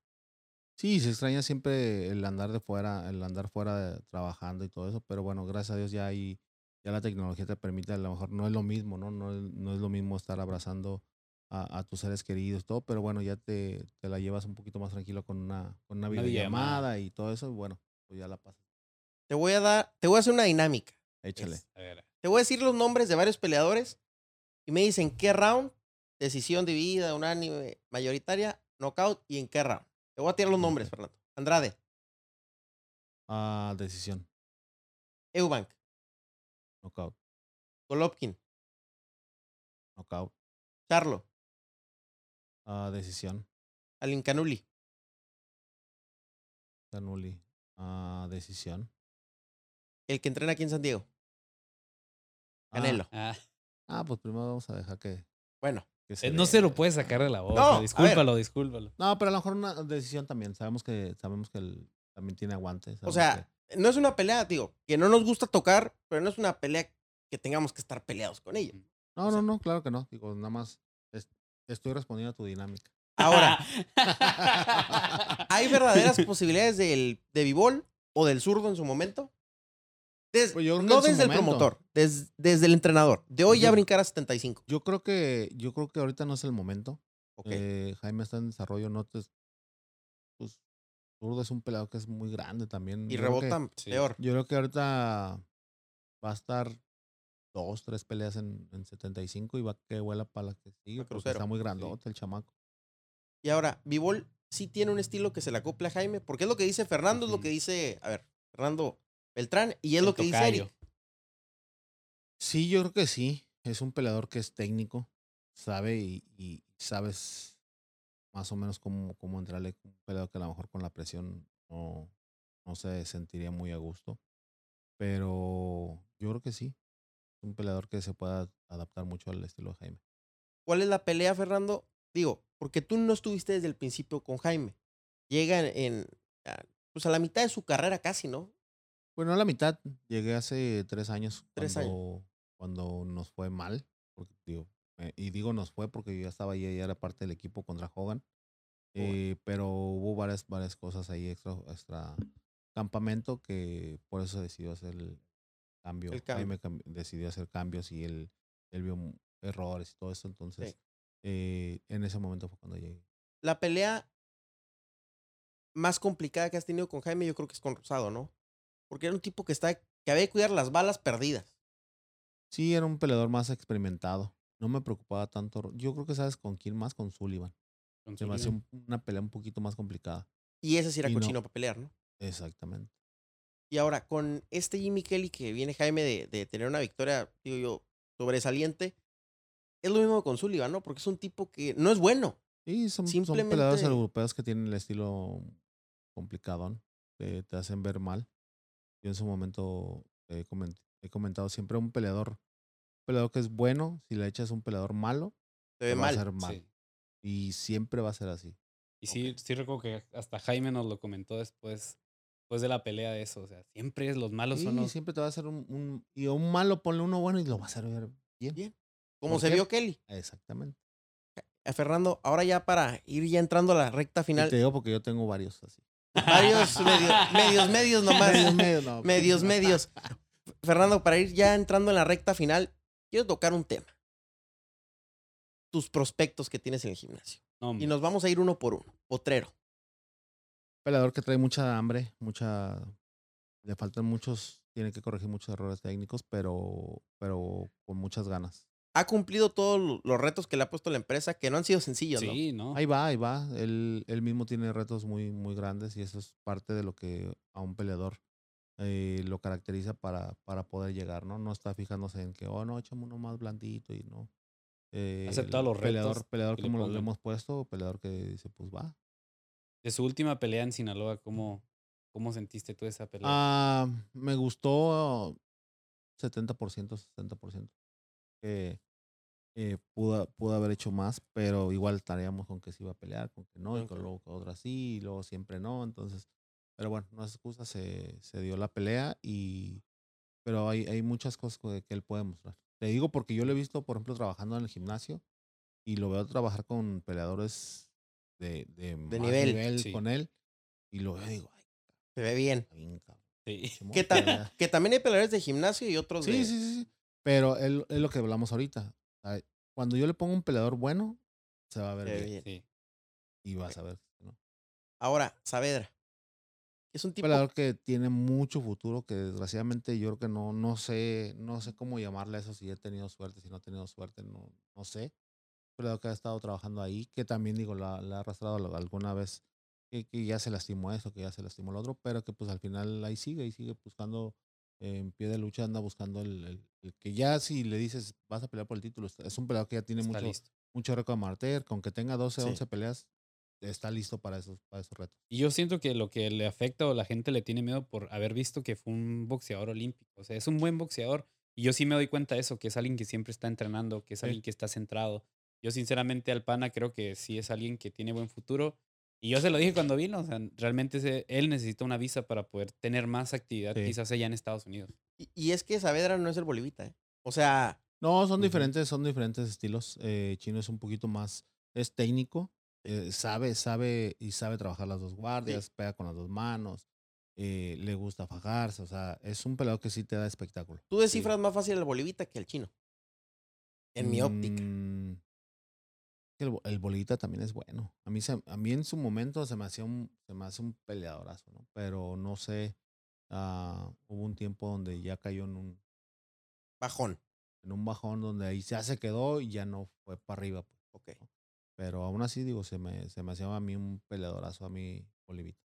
Sí, se extraña siempre el andar de fuera, el andar fuera de- trabajando y todo eso, pero bueno, gracias a Dios ya hay, ya la tecnología te permite, a lo mejor no es lo mismo, ¿no? No es, no es lo mismo estar abrazando a, a tus seres queridos, todo, pero bueno, ya te, te la llevas un poquito más tranquilo con una, con una Una videollamada videollamada. y todo eso, y bueno, pues ya la pasas. Te voy a dar, te voy a hacer una dinámica. Échale. Es- a ver, Te voy a decir los nombres de varios peleadores y me dicen qué round, decisión dividida, unánime, mayoritaria, knockout y en qué round. Te voy a tirar los nombres. Fernando. Andrade, Ah, decisión, Eubank, knockout, Golovkin, knockout, Charlo, ah, decisión, Alin Canuli, Canuli, ah, decisión. el que entrena aquí en San Diego, Ah, Canelo. ah, Ah, pues primero vamos a dejar que, Bueno, eh, no se lo puede sacar de la boca, No, discúlpalo, discúlpalo. No, pero a lo mejor una decisión también. Sabemos que sabemos que él también tiene aguante. o sea, no es una pelea, digo, que no nos gusta tocar, pero no es una pelea que tengamos que estar peleados con ella. no, no, no, claro que no. Digo, nada más es- estoy respondiendo a tu dinámica. Ahora, ¿hay verdaderas posibilidades del, de Bivol o del zurdo en su momento? Des- Pues yo creo que no desde el promotor, des- desde el entrenador. De hoy ya brincar a 75. Yo creo que yo creo que ahorita no es el momento. Eh, Jaime está en desarrollo, no te pues Zurdo es un peleador que es muy grande también. y Yo que- sí. peor. Yo creo que ahorita va a estar dos, tres peleas en, en 75 y va que vuela para la que sigue. Porque crucero. está muy grandote el chamaco. Y ahora, Bivol sí tiene un estilo que se le acople a Jaime, porque es lo que dice Fernando, es lo que dice, a ver, Fernando Beltrán, y es El lo que dice tocayo. Eric. Sí, yo creo que sí. Es un peleador que es técnico, sabe y, y sabes más o menos cómo, cómo entrarle. Un peleador que a lo mejor con la presión no, no se sentiría muy a gusto. Pero yo creo que sí. Es un peleador que se pueda adaptar mucho al estilo de Jaime. ¿Cuál es la pelea, Fernando? Digo, porque tú no estuviste desde el principio con Jaime. Llega en, pues a la mitad de su carrera casi, ¿no? Bueno, a la mitad. Llegué hace tres años. Tres cuando, Cuando nos fue mal. Porque, digo, eh, y digo nos fue porque yo ya estaba ahí, ya era parte del equipo contra Hogan. Eh, pero hubo varias, varias cosas ahí extra, extra campamento que por eso decidió hacer el cambio. El cambio. Cam- decidió hacer cambios y él, él vio errores y todo eso. Entonces, Sí. eh, en ese momento fue cuando llegué. La pelea más complicada que has tenido con Jaime, yo creo que es con Rosado, ¿no? Porque era un tipo que está, que había que cuidar las balas perdidas. Sí, era un peleador más experimentado. No me preocupaba tanto. Yo creo que sabes con quién más, con Sullivan. Con Se me hacía un- una pelea un poquito más complicada. Y ese sí era Y no. cochino para pelear, ¿no? Exactamente. Y ahora, con este Jimmy Kelly que viene Jaime de, de tener una victoria, digo yo, sobresaliente, es lo mismo con Sullivan, ¿no? Porque es un tipo que no es bueno. Sí, son, son Simplemente- peleadores europeos que tienen el estilo complicado, que te hacen ver mal. Yo en su momento he, coment- he comentado siempre un peleador, un peleador que es bueno, si le echas un peleador malo, Se ve te va a hacer mal. Sí. Y siempre va a ser así. Y sí, sí recuerdo que hasta Jaime nos lo comentó después, después de la pelea de eso. O sea, siempre es los malos son Sí, los. siempre te va a hacer un, un- y un malo ponle uno bueno y lo va a hacer bien. Bien. Como ¿Por se qué? vio Kelly. Exactamente. Eh, Fernando, ahora ya para ir ya entrando a la recta Y final, te digo porque yo tengo varios así. Varios medios, medios, medios nomás. Medios, medios, no. medios, medios. Fernando, para ir ya entrando en la recta final, quiero tocar un tema. Tus prospectos que tienes en el gimnasio. No, Y nos vamos a ir uno por uno. Potrero. peleador que trae mucha hambre, mucha. Le faltan muchos, tiene que corregir muchos errores técnicos, pero, pero con muchas ganas. Ha cumplido todos lo- los retos que le ha puesto la empresa, que no han sido sencillos, ¿no? Sí, ¿no? Ahí va, ahí va. Él, él mismo tiene retos muy, muy grandes y eso es parte de lo que a un peleador eh, lo caracteriza para, para poder llegar, ¿no? No está fijándose en que, oh, no, échame uno más blandito y no. Eh, Aceptar los retos Peleador, peleador como lo pongan. hemos puesto, peleador que dice, pues va, De su última pelea en Sinaloa, ¿cómo, cómo sentiste tú esa pelea? Ah, me gustó 70%, 60%. Que eh, pudo, pudo haber hecho más, pero igual estaríamos con que se iba a pelear, con que no, y con luego con otra sí, y luego siempre no. Entonces, pero bueno, no es excusa, se, se dio la pelea y. Pero hay, hay muchas cosas que, que él puede mostrar. Te digo porque yo lo he visto, por ejemplo, trabajando en el gimnasio y lo veo trabajar con peleadores de, de, más nivel, sí. con él y lo veo y digo, ay, Se ve bien. bien. Sí. Simón, ¿Qué tal? pelea". Que también hay peleadores de gimnasio y otros Sí, de... sí, sí, sí. Pero él- es lo que hablamos ahorita. Cuando yo le pongo un peleador bueno, se va a ver bien. bien. Sí. Y vas a ver. ¿no? Ahora, Saavedra. Es un tipo... peleador que tiene mucho futuro, que desgraciadamente yo creo que no, no sé, no sé cómo llamarle a eso, si he tenido suerte, si no he tenido suerte, no, no sé. Peleador que ha estado trabajando ahí, que también digo, la, la ha arrastrado lo- alguna vez, que, que ya se lastimó eso, que ya se lastimó el otro, pero que pues al final ahí sigue y sigue buscando en pie de lucha, anda buscando el, el- el que ya si le dices vas a pelear por el título, es- un peleador que ya tiene Está mucho, listo. mucho récord amateur, con que tenga 12, Sí. 11 peleas, está listo para esos, para esos retos. Y yo siento que lo que le afecta o la gente le tiene miedo por haber visto que fue un boxeador olímpico. O sea, es un buen boxeador. Y yo sí me doy cuenta de eso, que es alguien que siempre está entrenando, que es Sí. alguien que está centrado. Yo sinceramente al pana creo que sí es alguien que tiene buen futuro. Y yo se lo dije cuando vino, o sea, realmente él necesita una visa para poder tener más actividad Sí. quizás allá en Estados Unidos. Y, y es que Saavedra no es el bolivita, ¿eh? O sea, No, son diferentes, son diferentes estilos. Eh, Chino es un poquito más, es técnico, eh, sabe, sabe y sabe trabajar las dos guardias, pega con las dos manos, eh, le gusta fajarse, o sea, es un peleador que sí te da espectáculo. tú descifras más fácil al bolivita que al chino. En mi óptica. El, el bolita también es bueno. A mí, se- a mí en su momento se me hacía un, se me hace un peleadorazo, ¿no? Pero no sé, ah, hubo un tiempo donde ya cayó en un, Bajón. en un bajón donde ahí ya se quedó y ya no fue para arriba. pues. Ok. Pero aún así, digo, se me, se me hacía a mí un peleadorazo, a mí, Bolivita.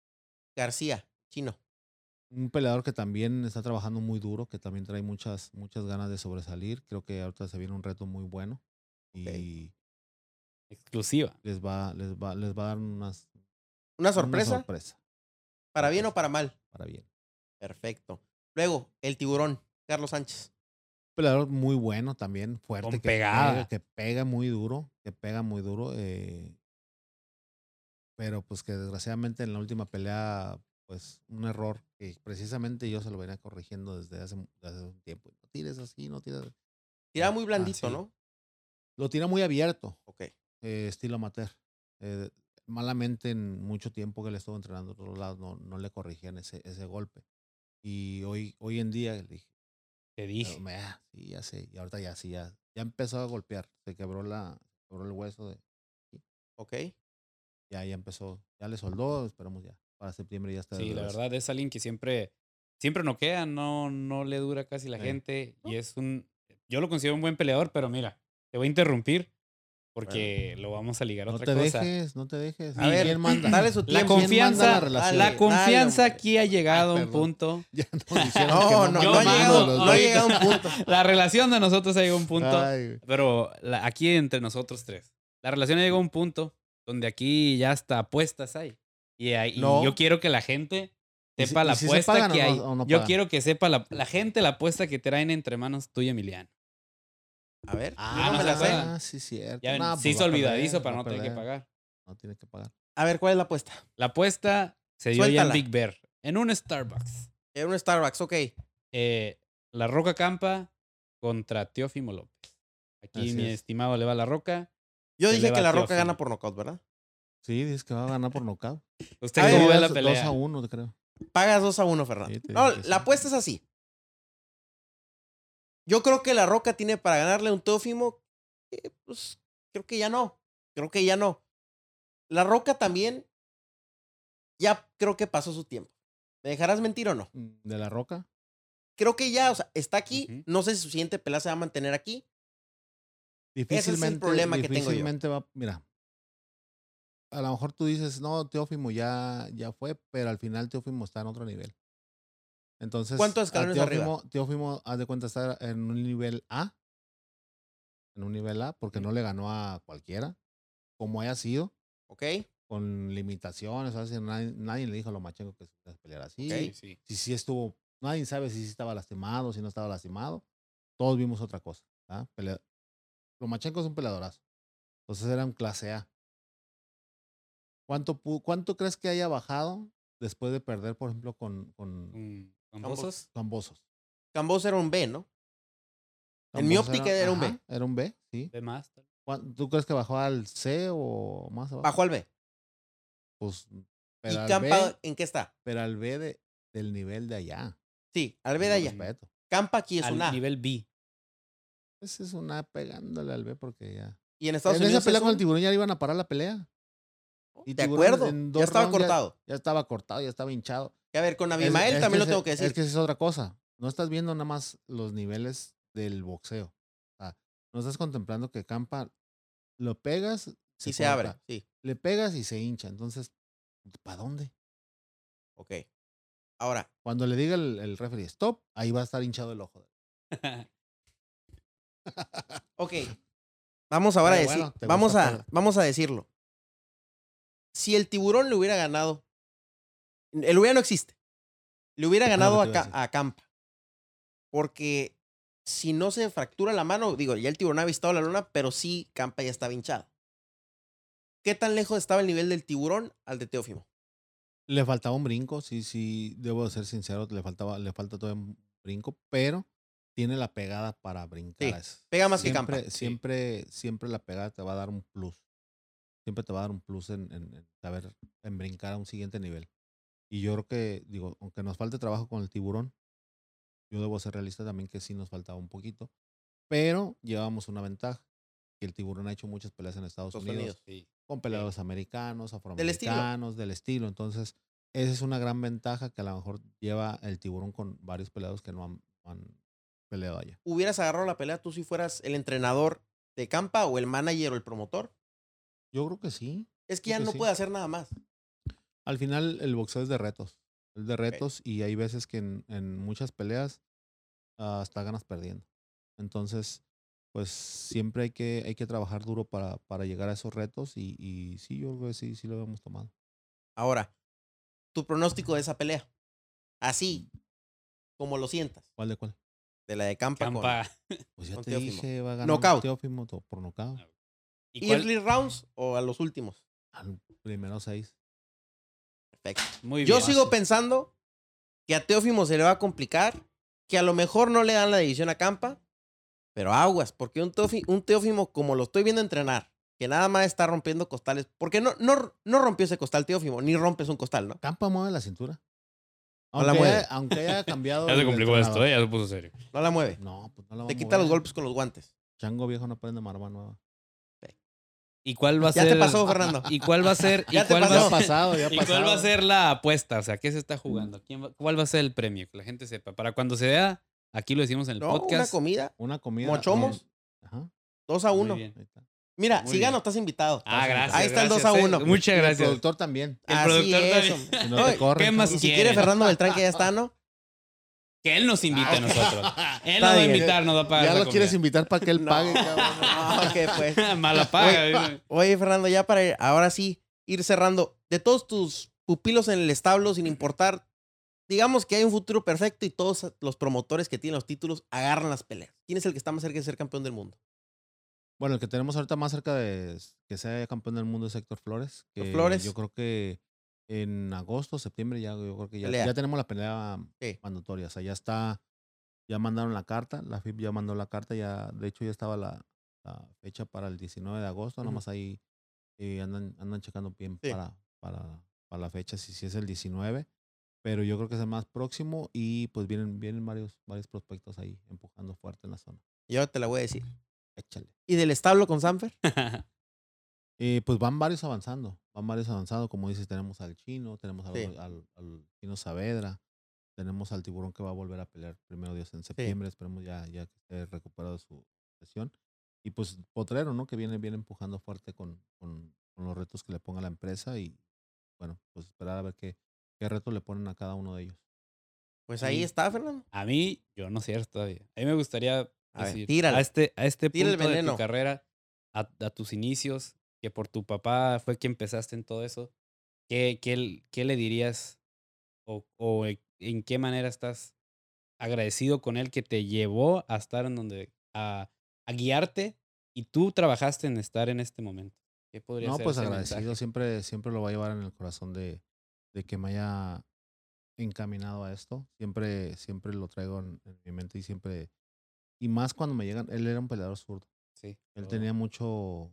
García, chino. Un peleador que también está trabajando muy duro, que también trae muchas, muchas ganas de sobresalir. Creo que ahorita se viene un reto muy bueno. Y Exclusiva. les va, les va, les va a dar unas, ¿Una una sorpresa? sorpresa ¿Para bien o para mal? para bien. Perfecto. Luego, el tiburón, Carlos Sánchez. Un peleador muy bueno también, fuerte. Con que pegada. Pega, que pega muy duro, que pega muy duro. eh, pero pues que desgraciadamente en la última pelea, pues un error que precisamente yo se lo venía corrigiendo desde hace, desde hace un tiempo. No tires así, no tires. Tiraba muy blandito, sí. ¿no? Lo tira muy abierto, Ok. Eh, estilo amateur. Eh, malamente en mucho tiempo que le estuvo entrenando a otros lados, no, no le corrigían ese, ese golpe. Y hoy, hoy en día le dije, Te dije. me- ah, sí, ya sé. Y ahorita ya sí, ya, ya empezó a golpear. Se quebró la, quebró el hueso de, Ok. ya, ya empezó, ya le soldó, esperamos ya. Para septiembre ya está. Sí, la verdad es alguien que siempre, siempre noquea, no, no le dura casi la Sí. gente. Y es un. Yo lo considero un buen peleador, pero mira, te voy a interrumpir porque lo vamos a ligar a No otra te cosa. dejes, no te dejes. A ver, ¿quién manda? dale su La tiempo. ¿Quién confianza, manda la, relación? Dale, confianza dale, aquí ha llegado a un punto. Ya No, no, no, Yo ha llegado, los no ha llegado a un punto. La relación de nosotros ha llegado a un punto. Ay, Pero la- aquí entre nosotros tres. La relación llegó a un punto donde aquí ya hasta apuestas hay. Y, No. yo quiero que la gente ¿Y si- sepa y la si se apuesta pagan o que no- hay. o no yo quiero que sepa la, la gente la apuesta que traen entre manos tú y Emiliano. A ver, yo Ah, no no me se la sé. Ah, sí, cierto. Ya ven, No, se pues hizo olvidadizo perder, para no tener que pagar. No tiene que pagar. A ver, ¿cuál es la apuesta? La apuesta se dio ya Suéltala. en Big Bear, en un Starbucks. Era un Starbucks, ok. Eh, la Roca Campa contra Teófimo López. Aquí Así mi es. estimado le va la Roca. Yo dije que la Roca Teófimo. gana por nocaut, ¿verdad? Sí, dices que va a ganar por nocaut. ¿Usted A ver, cómo ve la 2 pelea? a 1, creo. Pagas 2 a 1, Fernando. Sí, no, la sí. apuesta es así. Yo creo que la Roca tiene para ganarle a un Teófimo. que, pues creo que ya no. Creo que ya no. La Roca también. Ya creo que pasó su tiempo. ¿Me dejarás mentir o no? Mm, ¿De la roca? Creo que ya, o sea, está aquí. No sé si su siguiente pelea se va a mantener aquí. Difícilmente. problema que tengo yo. va. Mira. A lo mejor tú dices, no, Teófimo ya, ya fue, pero al final Teófimo está en otro nivel. Entonces. ¿Cuántos a escalones arriba? Teófimo, haz de cuenta, está en un nivel A. En un nivel A, porque no le ganó a cualquiera. Como haya sido. ¿Ok? con limitaciones, o sea, nadie, nadie le dijo a Lomachenko que se pelear así. Ok. sí. Si sí estuvo, nadie sabe si sí estaba lastimado, si no estaba lastimado. Todos vimos otra cosa. ¿ah? Pelea- Lomachenko es un peleadorazo. Entonces era un clase A. ¿Cuánto, ¿Cuánto crees que haya bajado después de perder, por ejemplo, con, con, Mm, ¿Con Ambos. Bozos? con Bozos? Cambos era un B, ¿no? En mi Cambosos óptica era un B. Era un B, sí. ¿De más? ¿Cuán- ¿Tú crees que bajó al C o más abajo? Bajó al B. Pues, ¿Y pero al Campa B, en qué está? pero al B de, del nivel de allá. Sí, al B de allá. respeto. Campa aquí es Al un A. nivel B. Ese es una pegándole al B porque ya. Y en Estados en Unidos. esa pelea es con el un- tiburón ya iban a parar la pelea. y De acuerdo. en Ya estaba rounds cortado. Ya estaba cortado, ya estaba hinchado. Que a ver, con Abimael es también lo tengo que decir. Es que esa es otra cosa. No estás viendo nada más los niveles del boxeo. O sea, no estás contemplando que Campa lo pegas y se abre. Sí, Le pegas y se hincha. Entonces, ¿para dónde? ok. Ahora, Cuando le diga el, el referee stop, ahí va a estar hinchado el ojo. ok. Vamos ahora a decir. bueno, vamos, a, vamos a decirlo. Si el tiburón le hubiera ganado. El hubiera no existe. Le hubiera lo ganado que a, a Campa. Porque si no se fractura la mano, digo, ya el tiburón ha avistado la luna, pero sí Campa ya estaba hinchado. ¿Qué tan lejos estaba el nivel del tiburón al de Teófimo? Le faltaba un brinco, sí, sí, debo de ser sincero, le faltaba, le falta todavía un brinco, pero tiene la pegada para brincar. Sí, pega más que siempre, Campa. Siempre, siempre la pegada te va a dar un plus. Siempre te va a dar un plus en, en- en saber, en brincar a un siguiente nivel. Y yo creo que, digo, aunque nos falte trabajo con el tiburón, yo debo ser realista también que sí nos faltaba un poquito, pero llevamos una ventaja, que el tiburón ha hecho muchas peleas en Estados, Estados Unidos, Unidos. Sí. con peleadores americanos, estilo. afroamericanos, del estilo. Entonces, esa es una gran ventaja que a lo mejor lleva el tiburón con varios peleadores que no han, peleado allá. ¿Hubieras agarrado la pelea tú si fueras el entrenador de Campa o el manager o el promotor? Yo creo que sí. Es que Creo ya que no sí. puede hacer nada más. Al final, el boxeo es de retos. Es de retos y hay veces que en, en muchas peleas ah, hasta ganas perdiendo. Entonces, pues siempre hay que, hay que trabajar duro para, para llegar a esos retos y, y sí, yo creo que sí, sí lo hemos tomado. Ahora, tu pronóstico de esa pelea. Así, como lo sientas. ¿Cuál de cuál? De la de Campa. con- Campa. Pues ya Con te Teófimo. dije, va a ganar Knockout. Teófimo por nocaut. ¿Y cuál? ¿Early rounds o a los últimos? Al primero seis. Perfecto. Muy Yo sigo pensando que a Teófimo se le va a complicar, que a lo mejor no le dan la división a Campa, pero aguas, porque un, Teófi- un Teófimo, como lo estoy viendo entrenar, que nada más está rompiendo costales, porque no, no, no rompió ese costal Teófimo, ni rompes un costal, ¿no? Campa mueve la cintura. No la Aunque, mueve. haya, aunque haya cambiado. Ya se complicó esto. ¿eh? Ya se puso serio. No la mueve. No, pues no la va Te a quita los golpes con los guantes. Chango viejo no aprende marma nueva. ¿Y cuál va a Ya ser? te pasó, Fernando. ¿Y cuál va a ser? ¿Y Ya te cuál va a Ya ha pasado, ya ha ¿Y pasado. cuál va a ser la apuesta? O sea, ¿qué se está jugando? ¿Quién va- ¿Cuál va a ser el premio? Que la gente sepa. Para cuando se vea, aquí lo decimos en el No, una podcast. comida, Una comida. Mochomos. eh, Ajá. dos a Muy uno. Mira, Muy si bien. gano, estás invitado. Ah, gracias. Ahí está el 2 gracias, a eh. 1. Muchas Y el gracias. productor también. El Así productor es, también. no No, ¿qué más Y si quiere Fernando Beltrán, que ya está, ¿no? Que él nos invite a nosotros. Él nos va a invitar, nos va a pagar. Ya lo quieres invitar para que él No. pague, cabrón. Ah, ok, pues. Mala paga. Oye, Oye, Fernando, ya para ir- ahora sí ir cerrando, de todos tus pupilos en el establo, sin importar, digamos que hay un futuro perfecto y todos los promotores que tienen los títulos agarran las peleas. ¿Quién es el que está más cerca de ser campeón del mundo? Bueno, el que tenemos ahorita más cerca de que sea campeón del mundo es Héctor Flores. Que Flores. Yo creo que en agosto, septiembre, ya, yo creo que ya, ya tenemos la pelea Sí. mandatoria. O sea, ya está, ya mandaron la carta, la FIP ya mandó la carta, ya, de hecho ya estaba la, la fecha para el 19 de agosto, Ujú. nomás ahí eh, andan, andan checando bien Sí. para, para, para la fecha, si, si es el 19. Pero yo creo que es el más próximo y pues vienen, vienen varios, varios prospectos ahí empujando fuerte en la zona. Yo te la voy a decir. Échale. ¿Y del establo con Sanfer? Eh, pues van varios avanzando, van varios avanzando, como dices, tenemos al chino, tenemos al, Sí. al, al chino Saavedra, tenemos al tiburón que va a volver a pelear primero Dios en septiembre, esperemos ya, ya que esté recuperado su lesión. Y pues Potrero, ¿no? Que viene, viene empujando fuerte con, con, con los retos que le ponga la empresa y bueno, pues esperar a ver qué, qué retos le ponen a cada uno de ellos. Pues ahí Sí. está, Fernando. A mí, yo no sé todavía. A mí me gustaría A ver, decir, tírala. a este, a este punto de tu carrera, a, a tus inicios, que por tu papá fue que empezaste en todo eso, ¿qué, qué, qué le dirías o, o e- en qué manera estás agradecido con él que te llevó a estar en donde, a, a guiarte y tú trabajaste en estar en este momento? ¿Qué podría No, ser pues agradecido, mensaje? siempre, siempre lo va a llevar en el corazón de, de que me haya encaminado a esto. Siempre, siempre lo traigo en, en mi mente y siempre, y más cuando me llegan, él era un peleador zurdo. Sí. Él todo. tenía mucho,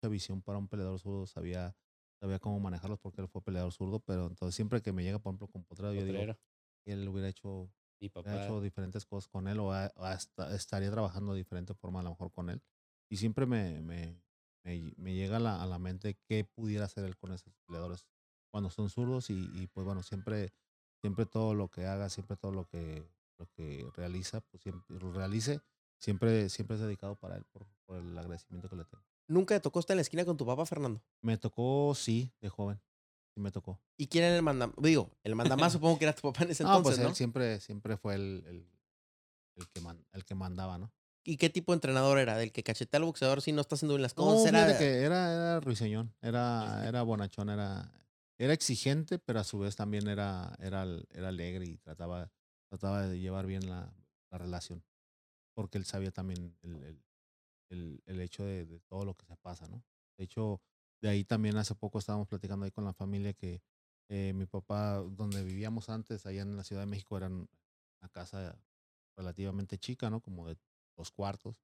mucha visión para un peleador zurdo, sabía, sabía cómo manejarlos porque él fue peleador zurdo, pero entonces siempre que me llega, por ejemplo, con Potrero, yo digo, él hubiera hecho, Mi hubiera hecho diferentes cosas con él o, a- hasta estaría trabajando de diferente forma a lo mejor con él. Y siempre me, me, me, me llega a la, a la mente qué pudiera hacer él con esos peleadores cuando son zurdos y, y, pues bueno, siempre, siempre todo lo que haga, siempre todo lo que, lo que realiza, pues siempre lo realice, siempre, siempre es dedicado para él por, por el agradecimiento que le tengo. ¿Nunca te tocó estar en la esquina con tu papá, Fernando? Me tocó, sí, de joven, sí me tocó. ¿Y quién era el manda? Digo, el mandamás supongo que era tu papá en ese No, entonces, pues ¿no? él siempre, siempre fue el, el, el que man- el que mandaba, ¿no? ¿Y qué tipo de entrenador era? ¿Del que cachetea al boxeador si no está haciendo bien las No, cosas? era fíjate que era, era ruiseñor, era, era bonachón, era, era exigente, pero a su vez también era, era, era alegre y trataba, trataba de llevar bien la, la relación. Porque él sabía también el, el, el, el hecho de, de todo lo que se pasa, ¿no? De hecho, de ahí también hace poco estábamos platicando ahí con la familia que eh, mi papá, donde vivíamos antes, allá en la Ciudad de México, era una casa relativamente chica, ¿no? Como de dos cuartos.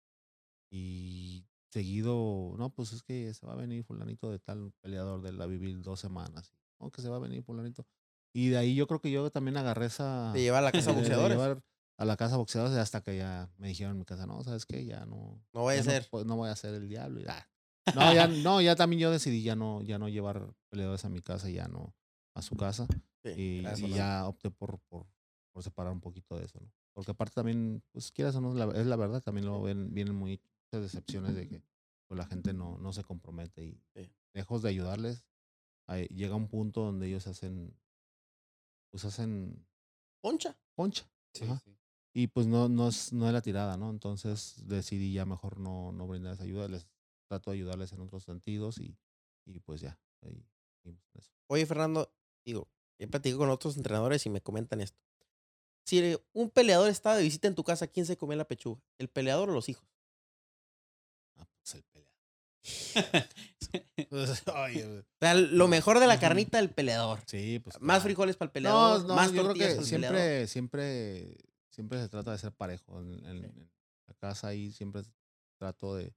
Y seguido, no, pues es que se va a venir fulanito de tal peleador de la vivir dos semanas. No, que se va a venir fulanito. Y de ahí yo creo que yo también agarré esa... de llevar a la casa de- de boxeadores. llevar a la casa boxeadores hasta que ya me dijeron en mi casa, no, ¿sabes qué? Ya no... No vaya a ser. No, pues, no voy a ser el diablo. y, ah. No, ya, no, ya también yo decidí ya no, ya no llevar peleadores a mi casa, ya no a su casa. Sí, Y, gracias, y ya opté por, por, por separar un poquito de eso, ¿no? Porque aparte también, pues quieras o no, es la verdad, también lo ven, vienen muy muchas decepciones de que pues, la gente no, no se compromete y Sí. lejos de ayudarles, ahí llega un punto donde ellos hacen, pues hacen Poncha. poncha. Sí. Y pues no, no, es, no es la tirada, ¿no? Entonces decidí ya mejor no, no brindarles ayuda, les trato de ayudarles en otros sentidos y, y pues ya, ahí eso. Oye, Fernando, digo, he platicado con otros entrenadores y me comentan esto. Si un peleador estaba de visita en tu casa, ¿quién se comía la pechuga? ¿El peleador o los hijos? Ah, pues el peleador. Oye, O sea, lo mejor de la carnita del peleador. sí, pues. Más claro. frijoles para el peleador, No, no, más yo creo que el siempre, siempre, siempre se trata de ser parejo. En, en- en la casa ahí siempre trato de,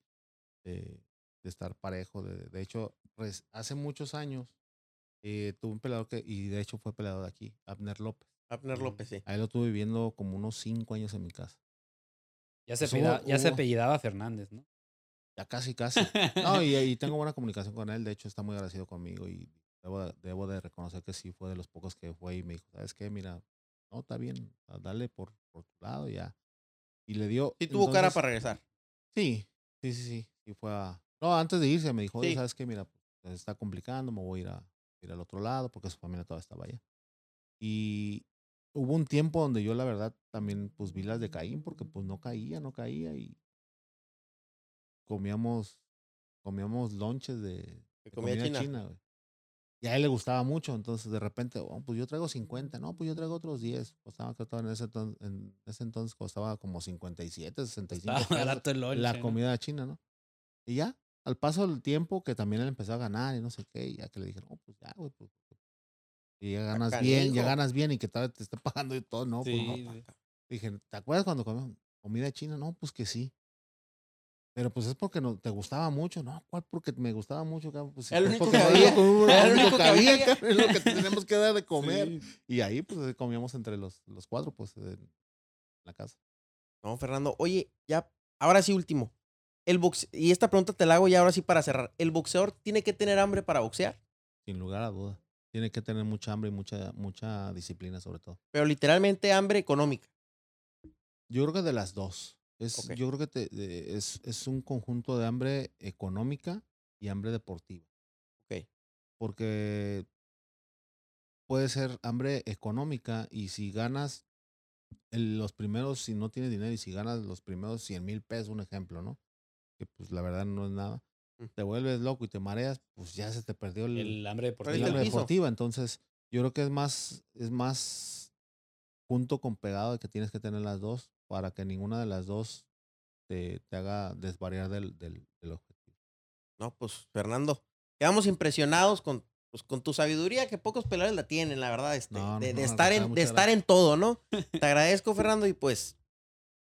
de, de estar parejo. De, de hecho, pues, hace muchos años eh, tuve un peleador que, y de hecho fue peleador de aquí, Abner López. Abner López, sí. Ahí lo tuve viviendo como unos cinco años en mi casa. Ya se, Pues hubo- apellidaba, ya se hubo- apellidaba Fernández, ¿no? Ya casi, casi. No, y, y tengo buena comunicación con él. De hecho, está muy agradecido conmigo y debo, de- debo de reconocer que sí fue de los pocos que fue y me dijo, ¿sabes qué? Mira, no, está bien, ah, dale por, por tu lado ya. Y le dio... Sí tuvo cara para regresar. Sí, sí, sí, sí. Y fue a... No, antes de irse me dijo, Sí. ¿sabes qué? Mira, se está complicando, me voy a ir, a, ir al otro lado porque su familia todavía estaba allá. Y hubo un tiempo donde yo la verdad también pues vi las de Caín porque pues no caía, no caía y comíamos comíamos lonches de, De de comida china. güey. Y a él le gustaba mucho, entonces de repente, oh, pues yo traigo 50, no, pues yo traigo otros 10. Costaba, que en ese, enton- en ese entonces costaba como 57, 65 Estaba pesos lonche, la ¿no? comida china, ¿no? Y ya, al paso del tiempo que también él empezó a ganar y no sé qué, y ya que le dijeron, oh, pues ya, güey, pues. Y ya ganas bien, ya ganas bien y que todavía te está pagando y todo, no, pues no. Sí, sí. Dije, ¿te acuerdas cuando comíamos comida china? No, pues que sí. Pero pues es porque no, te gustaba mucho, ¿no? ¿Cuál? Porque me gustaba mucho, cabrón. Pues, es único que había, lo único que había, es lo que tenemos que dar de comer. Sí. Y ahí pues comíamos entre los, los cuatro, pues, en la casa. No, Fernando. Oye, ya, ahora sí último. El boxe y esta pregunta te la hago ya ahora sí para cerrar. ¿El boxeador tiene que tener hambre para boxear? Sin lugar a duda. Tiene que tener mucha hambre y mucha, mucha disciplina sobre todo. Pero literalmente hambre económica. Yo creo que de las dos. Es. Yo creo que te- de- es, es un conjunto de hambre económica y hambre deportiva. Ok. Porque puede ser hambre económica y si ganas el- los primeros, si no tienes dinero y si ganas los primeros 100 mil pesos, un ejemplo, ¿no? Que pues la verdad no es nada. Mm. Te vuelves loco y te mareas, pues ya se te perdió el, El hambre. Perdiste el hambre deportiva. Entonces, yo creo que es más, es más junto con pegado de que tienes que tener las dos para que ninguna de las dos te, te haga desvariar del, del, del objetivo. No, pues, Fernando, quedamos impresionados con, pues, con tu sabiduría, que pocos peleadores la tienen, la verdad, este, No, de, no, de no, estar, en, de estar en todo, ¿no? Te agradezco, Fernando, y pues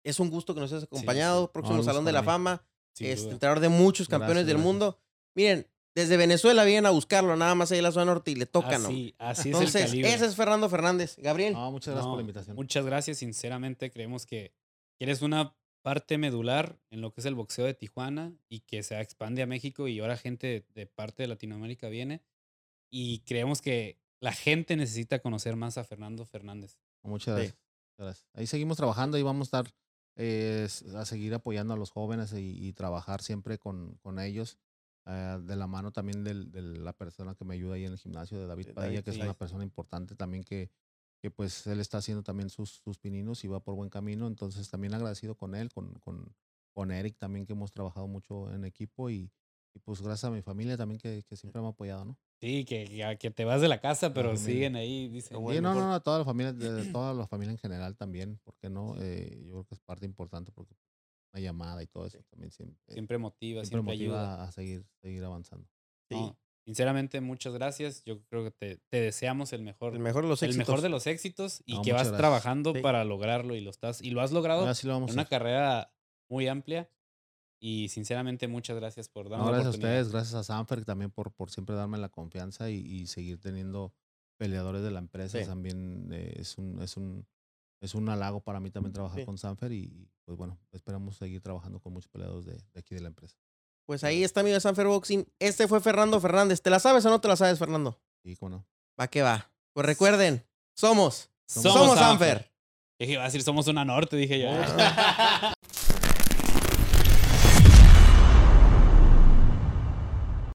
es un gusto que nos hayas acompañado. sí. Próximo Salón de la mí. Fama, este, entrenador de muchos campeones Gracias, del gracias. mundo. Miren, desde Venezuela vienen a buscarlo, nada más ahí en la zona norte y le tocan, ¿no? Así, es el Entonces, calibre. ese es Fernando Fernández. Gabriel, No, muchas gracias por No, la invitación. Muchas gracias, sinceramente creemos que eres una parte medular en lo que es el boxeo de Tijuana y que se expande a México y ahora gente de, de parte de Latinoamérica viene y creemos que la gente necesita conocer más a Fernando Fernández. Muchas Sí. gracias. muchas gracias. Ahí seguimos trabajando y vamos a estar eh, a seguir apoyando a los jóvenes y, y trabajar siempre con, con ellos. Eh, de la mano también del- de la persona que me ayuda ahí en el gimnasio, de David De Padilla, David, que es una persona importante también que, que pues él está haciendo también sus, sus pininos y va por buen camino. Entonces también agradecido con él, con, con, con Eric también que hemos trabajado mucho en equipo y, y pues gracias a mi familia también que, que siempre me ha apoyado, ¿no? Sí, que, que, te vas de la casa, pero siguen ahí, dicen. Sí, bueno, no, por- no, no, toda la familia, de, toda la familia en general también, ¿por qué no? Eh, yo creo que es parte importante porque una llamada y todo eso también siempre, Siempre motiva, siempre siempre, ayuda. motiva a seguir, seguir avanzando. sí, No, sinceramente, muchas gracias. Yo creo que te, te deseamos el mejor, el mejor de los el éxitos. mejor de los éxitos y No, que vas gracias. trabajando Sí. para lograrlo y lo estás y lo has logrado Ahora sí lo vamos en a una carrera muy amplia y sinceramente muchas gracias por darnos No, la gracias a oportunidad. ustedes, gracias a Sanfer también por, por siempre darme la confianza y, y seguir teniendo peleadores de la empresa. Sí. También eh, es un, es un es un halago para mí también trabajar Sí. con Sanfer y, pues bueno, esperamos seguir trabajando con muchos peleadores de, de aquí de la empresa. Pues ahí está mi de Sanfer Boxing. Este fue Fernando Fernández. ¿Te la sabes o no te la sabes, Fernando? Y cómo no. Va que va. Pues recuerden, somos, Somos somos, Sanfer. Dije, iba a decir, somos una norte, dije yo. Oh.